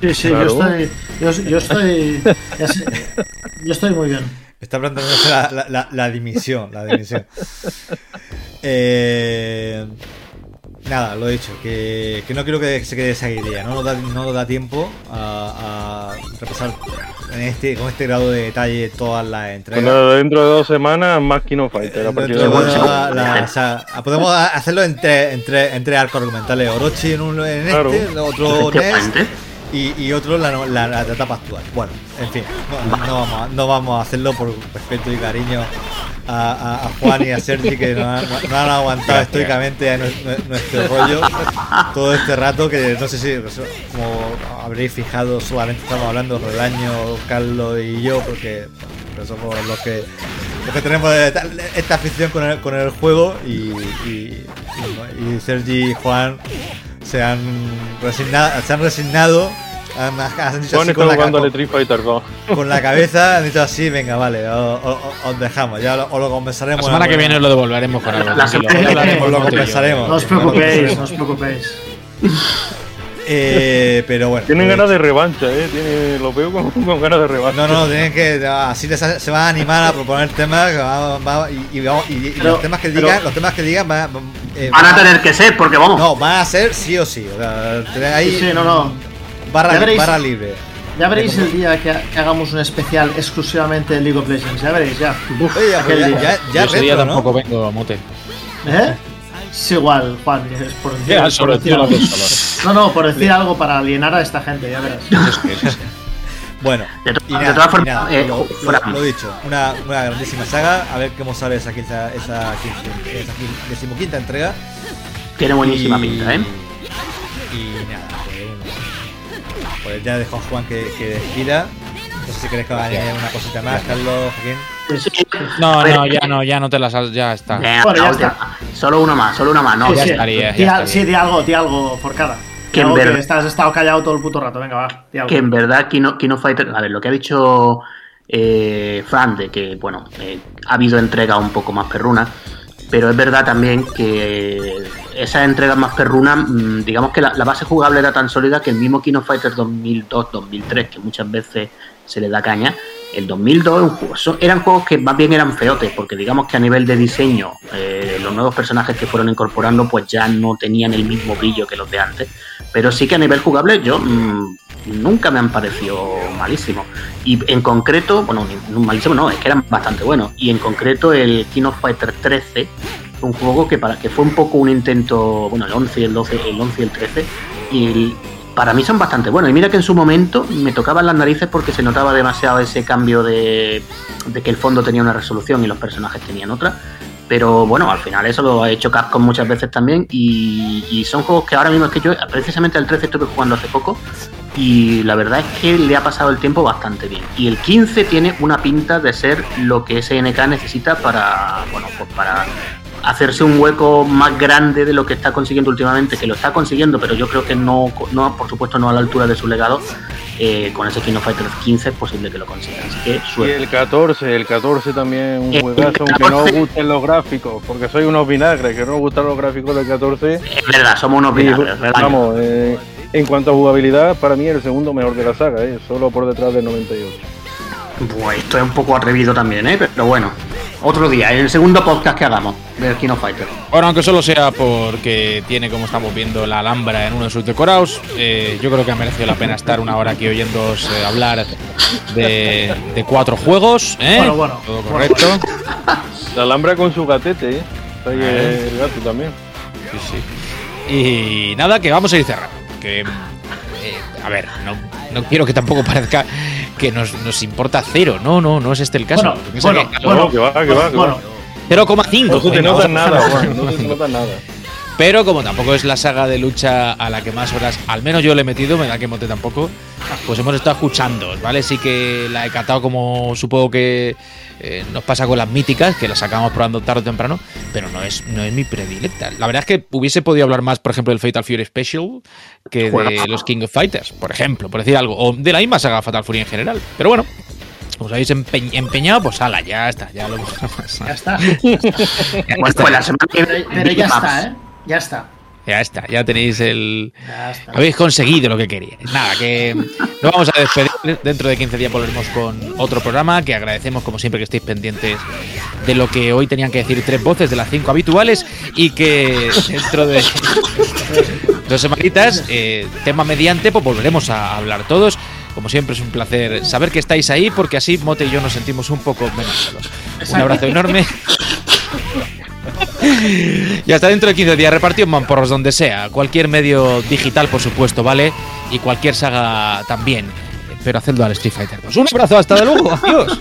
S4: Sí, sí,
S5: Claro.
S4: yo estoy. Yo, yo estoy. sé, yo estoy muy bien.
S2: Está planteándose la, la, la- la dimisión, la dimisión. Eh, nada, lo he dicho, que, que no quiero que se quede esa idea, no nos da, no nos da tiempo a, a repasar en este, con este grado de detalle todas las entregas.
S5: Bueno, dentro de dos semanas, más Kino Fighter. A partir de
S2: Dentro de
S3: bueno,
S2: la- la- o sea, podemos hacerlo entre, entre, entre arcos argumentales. Orochi en, un, en
S5: Claro.
S2: este, otro
S3: Efectivamente.
S2: Y, y otro la, la, la etapa actual. Bueno, en fin, no, no vamos, a, no vamos a hacerlo por respeto y cariño a, a- a Juan y a Sergi que nos han, aguantado estoicamente a nu- nu- nuestro rollo todo este rato que no sé si como habréis fijado solamente estamos hablando Relaño, Carlos y yo porque somos los que los que tenemos esta, esta afición con el, con el juego y, y, y- y Sergi y Juan se han resignado, se han resignado han, han dicho así con la, con,
S5: Street Fighter 2.
S2: con la cabeza, han dicho así, venga, vale, os dejamos, ya lo, os lo
S1: La
S2: compensaremos.
S1: semana que
S2: en-
S1: viene lo devolveremos con algo.
S3: La
S2: Os lo compensaremos.
S4: No os preocupéis, no os preocupéis.
S2: Eh, pero bueno.
S5: Tienen
S2: eh,
S5: ganas de revancha, ¿eh? Tiene, lo veo con, con ganas de revancha.
S2: No, no, tienen que. Así les- se van a animar a proponer temas que va- va- y, y vamos- y- y
S4: Pero-
S2: los temas que
S4: pero-
S2: digan, los temas que digan van, eh,
S3: Van a tener que ser, porque vamos.
S2: no, van a ser sí o sí. O sea, ahí
S4: Sí, sí, no, no.
S2: barra,
S4: Ya veréis.
S2: barra libre.
S4: Ya veréis el día que, que hagamos un especial exclusivamente de League of Legends. Ya veréis, ya. Uf,
S2: Oye, ya,
S4: aquel
S2: ya,
S4: día.
S2: ya, ya
S1: Yo ese día
S2: retro, ¿no?
S1: tampoco vengo, Mote.
S4: ¿Eh? Es igual, Juan. Es por decir,
S1: Ya,
S4: por decir algo. No, no, por decir algo para alienar a esta gente, ya verás.
S2: Bueno,
S3: De to-
S2: y
S3: de
S2: nada,
S3: todas
S2: y
S3: formas,
S2: nada,
S3: eh,
S2: lo,
S3: fuera-
S2: lo- lo dicho, una, una grandísima saga. A ver cómo sale esa, esa, esa, quince- esa quin- decimoquinta entrega.
S3: Tiene buenísima
S2: Y-
S3: pinta, ¿eh?
S2: Y nada, pues, pues ya dejo a Juan que, que despida. No sé si queréis que añadir una cosita más, Carlos, Joaquín.
S1: No,
S3: A ver,
S1: no, ya no, ya no te las has- ya está.
S4: Bueno, ya
S3: la última. Solo uno más, solo uno más. No,
S4: Sí,
S1: ya
S4: sí.
S1: estaría, ya
S4: Di al-
S1: estaría.
S4: sí, di algo, di algo, Forcada. Di
S3: Que en
S4: algo que
S3: verdad-
S4: estás, estado callado todo el puto rato. Venga, va,
S3: que en verdad Kino, Kino Fighter, a ver, lo que ha dicho eh, Fran, de que, bueno, eh, ha habido entregas un poco más perrunas, pero es verdad también que esas entregas más perrunas, mm, digamos que la, la base jugable era tan sólida que el mismo Kino Fighter 2002-2003, que muchas veces se le da caña, el 2002 un juego- son- eran juegos que más bien eran feotes, porque digamos que a nivel de diseño, eh, los nuevos personajes que fueron incorporando, pues ya no tenían el mismo brillo que los de antes. Pero sí que a nivel jugable yo mm, nunca me han parecido malísimos. Y en concreto, bueno, malísimo no, es que eran bastante buenos. Y en concreto el King of Fighter 13, un juego que para que fue un poco un intento, bueno, el 11 y el 12, el 11 y el 13, y el- para mí son bastante buenos. Y mira que en su momento me tocaban las narices porque se notaba demasiado ese cambio de, de que el fondo tenía una resolución y los personajes tenían otra. Pero bueno, al final eso lo ha hecho Capcom muchas veces también. Y, son juegos que ahora mismo es que yo, precisamente el 13 estuve jugando hace poco. Y la verdad es que le ha pasado el tiempo bastante bien. Y el 15 tiene una pinta de ser lo que SNK necesita para, bueno, pues para hacerse un hueco más grande de lo que está consiguiendo últimamente, que lo está consiguiendo, pero yo creo que no, no por supuesto, no a la altura de su legado. Eh, con ese King of Fighters 15 es posible que lo consiga. Así que
S5: Y
S3: suerte.
S5: el 14, el 14 también un
S3: El
S5: juegazo, aunque no
S3: 14.
S5: os gusten los gráficos, porque soy unos vinagres, que no gustan los gráficos del 14.
S3: Es verdad, somos unos
S5: Y,
S3: vinagres, ¿verdad?
S5: vamos, eh, en cuanto a jugabilidad, para mí es el segundo mejor de la saga, eh, solo por detrás del 98.
S3: Pues esto es un poco atrevido también, ¿eh? Pero bueno. Otro día, en el segundo podcast que hagamos del King of Fighters.
S1: Bueno, aunque solo sea porque tiene, como estamos viendo, la Alhambra en uno de sus decorados, eh, yo creo que ha merecido la pena estar una hora aquí oyéndoos eh, hablar de, de cuatro juegos. ¿eh?
S4: Bueno, bueno,
S1: Todo
S4: bueno,
S1: correcto.
S5: La Alhambra con su gatete, ¿eh? Está ahí
S1: Vale.
S5: el gato también.
S1: Sí, sí. Y nada, que vamos a ir cerrando. Que, eh, a ver, no, no quiero que tampoco parezca que nos, nos importa cero. No, no, no es este el caso.
S4: Bueno, bueno,
S1: que-
S5: No, que va, que va, que va.
S4: bueno,
S1: 0,5.
S5: No se te nota nada, no se te nota nada.
S1: Pero como tampoco es la saga de lucha a la que más horas, al menos yo le he metido, me da que mote tampoco, pues hemos estado escuchando, ¿vale? Sí que la he catado como supongo que eh, nos pasa con las míticas, que las acabamos probando tarde o temprano, pero no es, no es mi predilecta. La verdad es que hubiese podido hablar más, por ejemplo, del Fatal Fury Special que de los King of Fighters, por ejemplo, por decir algo, o de la misma saga Fatal Fury en general. Pero bueno, os habéis empe- empeñado, pues ala, ya está, ya lo hemos
S4: ya está.
S3: Pues, pues la semana que
S4: Pero,
S3: viene.
S4: pero ya está, ¿eh? Ya está.
S1: Ya está, ya tenéis el,
S4: Ya está.
S1: Habéis conseguido lo que queríais. Nada, que nos vamos a despedir. Dentro de 15 días volveremos con otro programa. Que agradecemos, como siempre, que estéis pendientes de lo que hoy tenían que decir tres voces de las cinco habituales. Y que dentro de dos semanitas, eh, tema mediante, pues volveremos a hablar todos. Como siempre, es un placer saber que estáis ahí, porque así Mote y yo nos sentimos un poco menos solos. Un abrazo enorme. Y hasta dentro de 15 días repartido mamporros donde sea. Cualquier medio digital, por supuesto, ¿vale? Y cualquier saga también. Pero hacedlo al Street Fighter 2. Un abrazo, hasta luego. Adiós.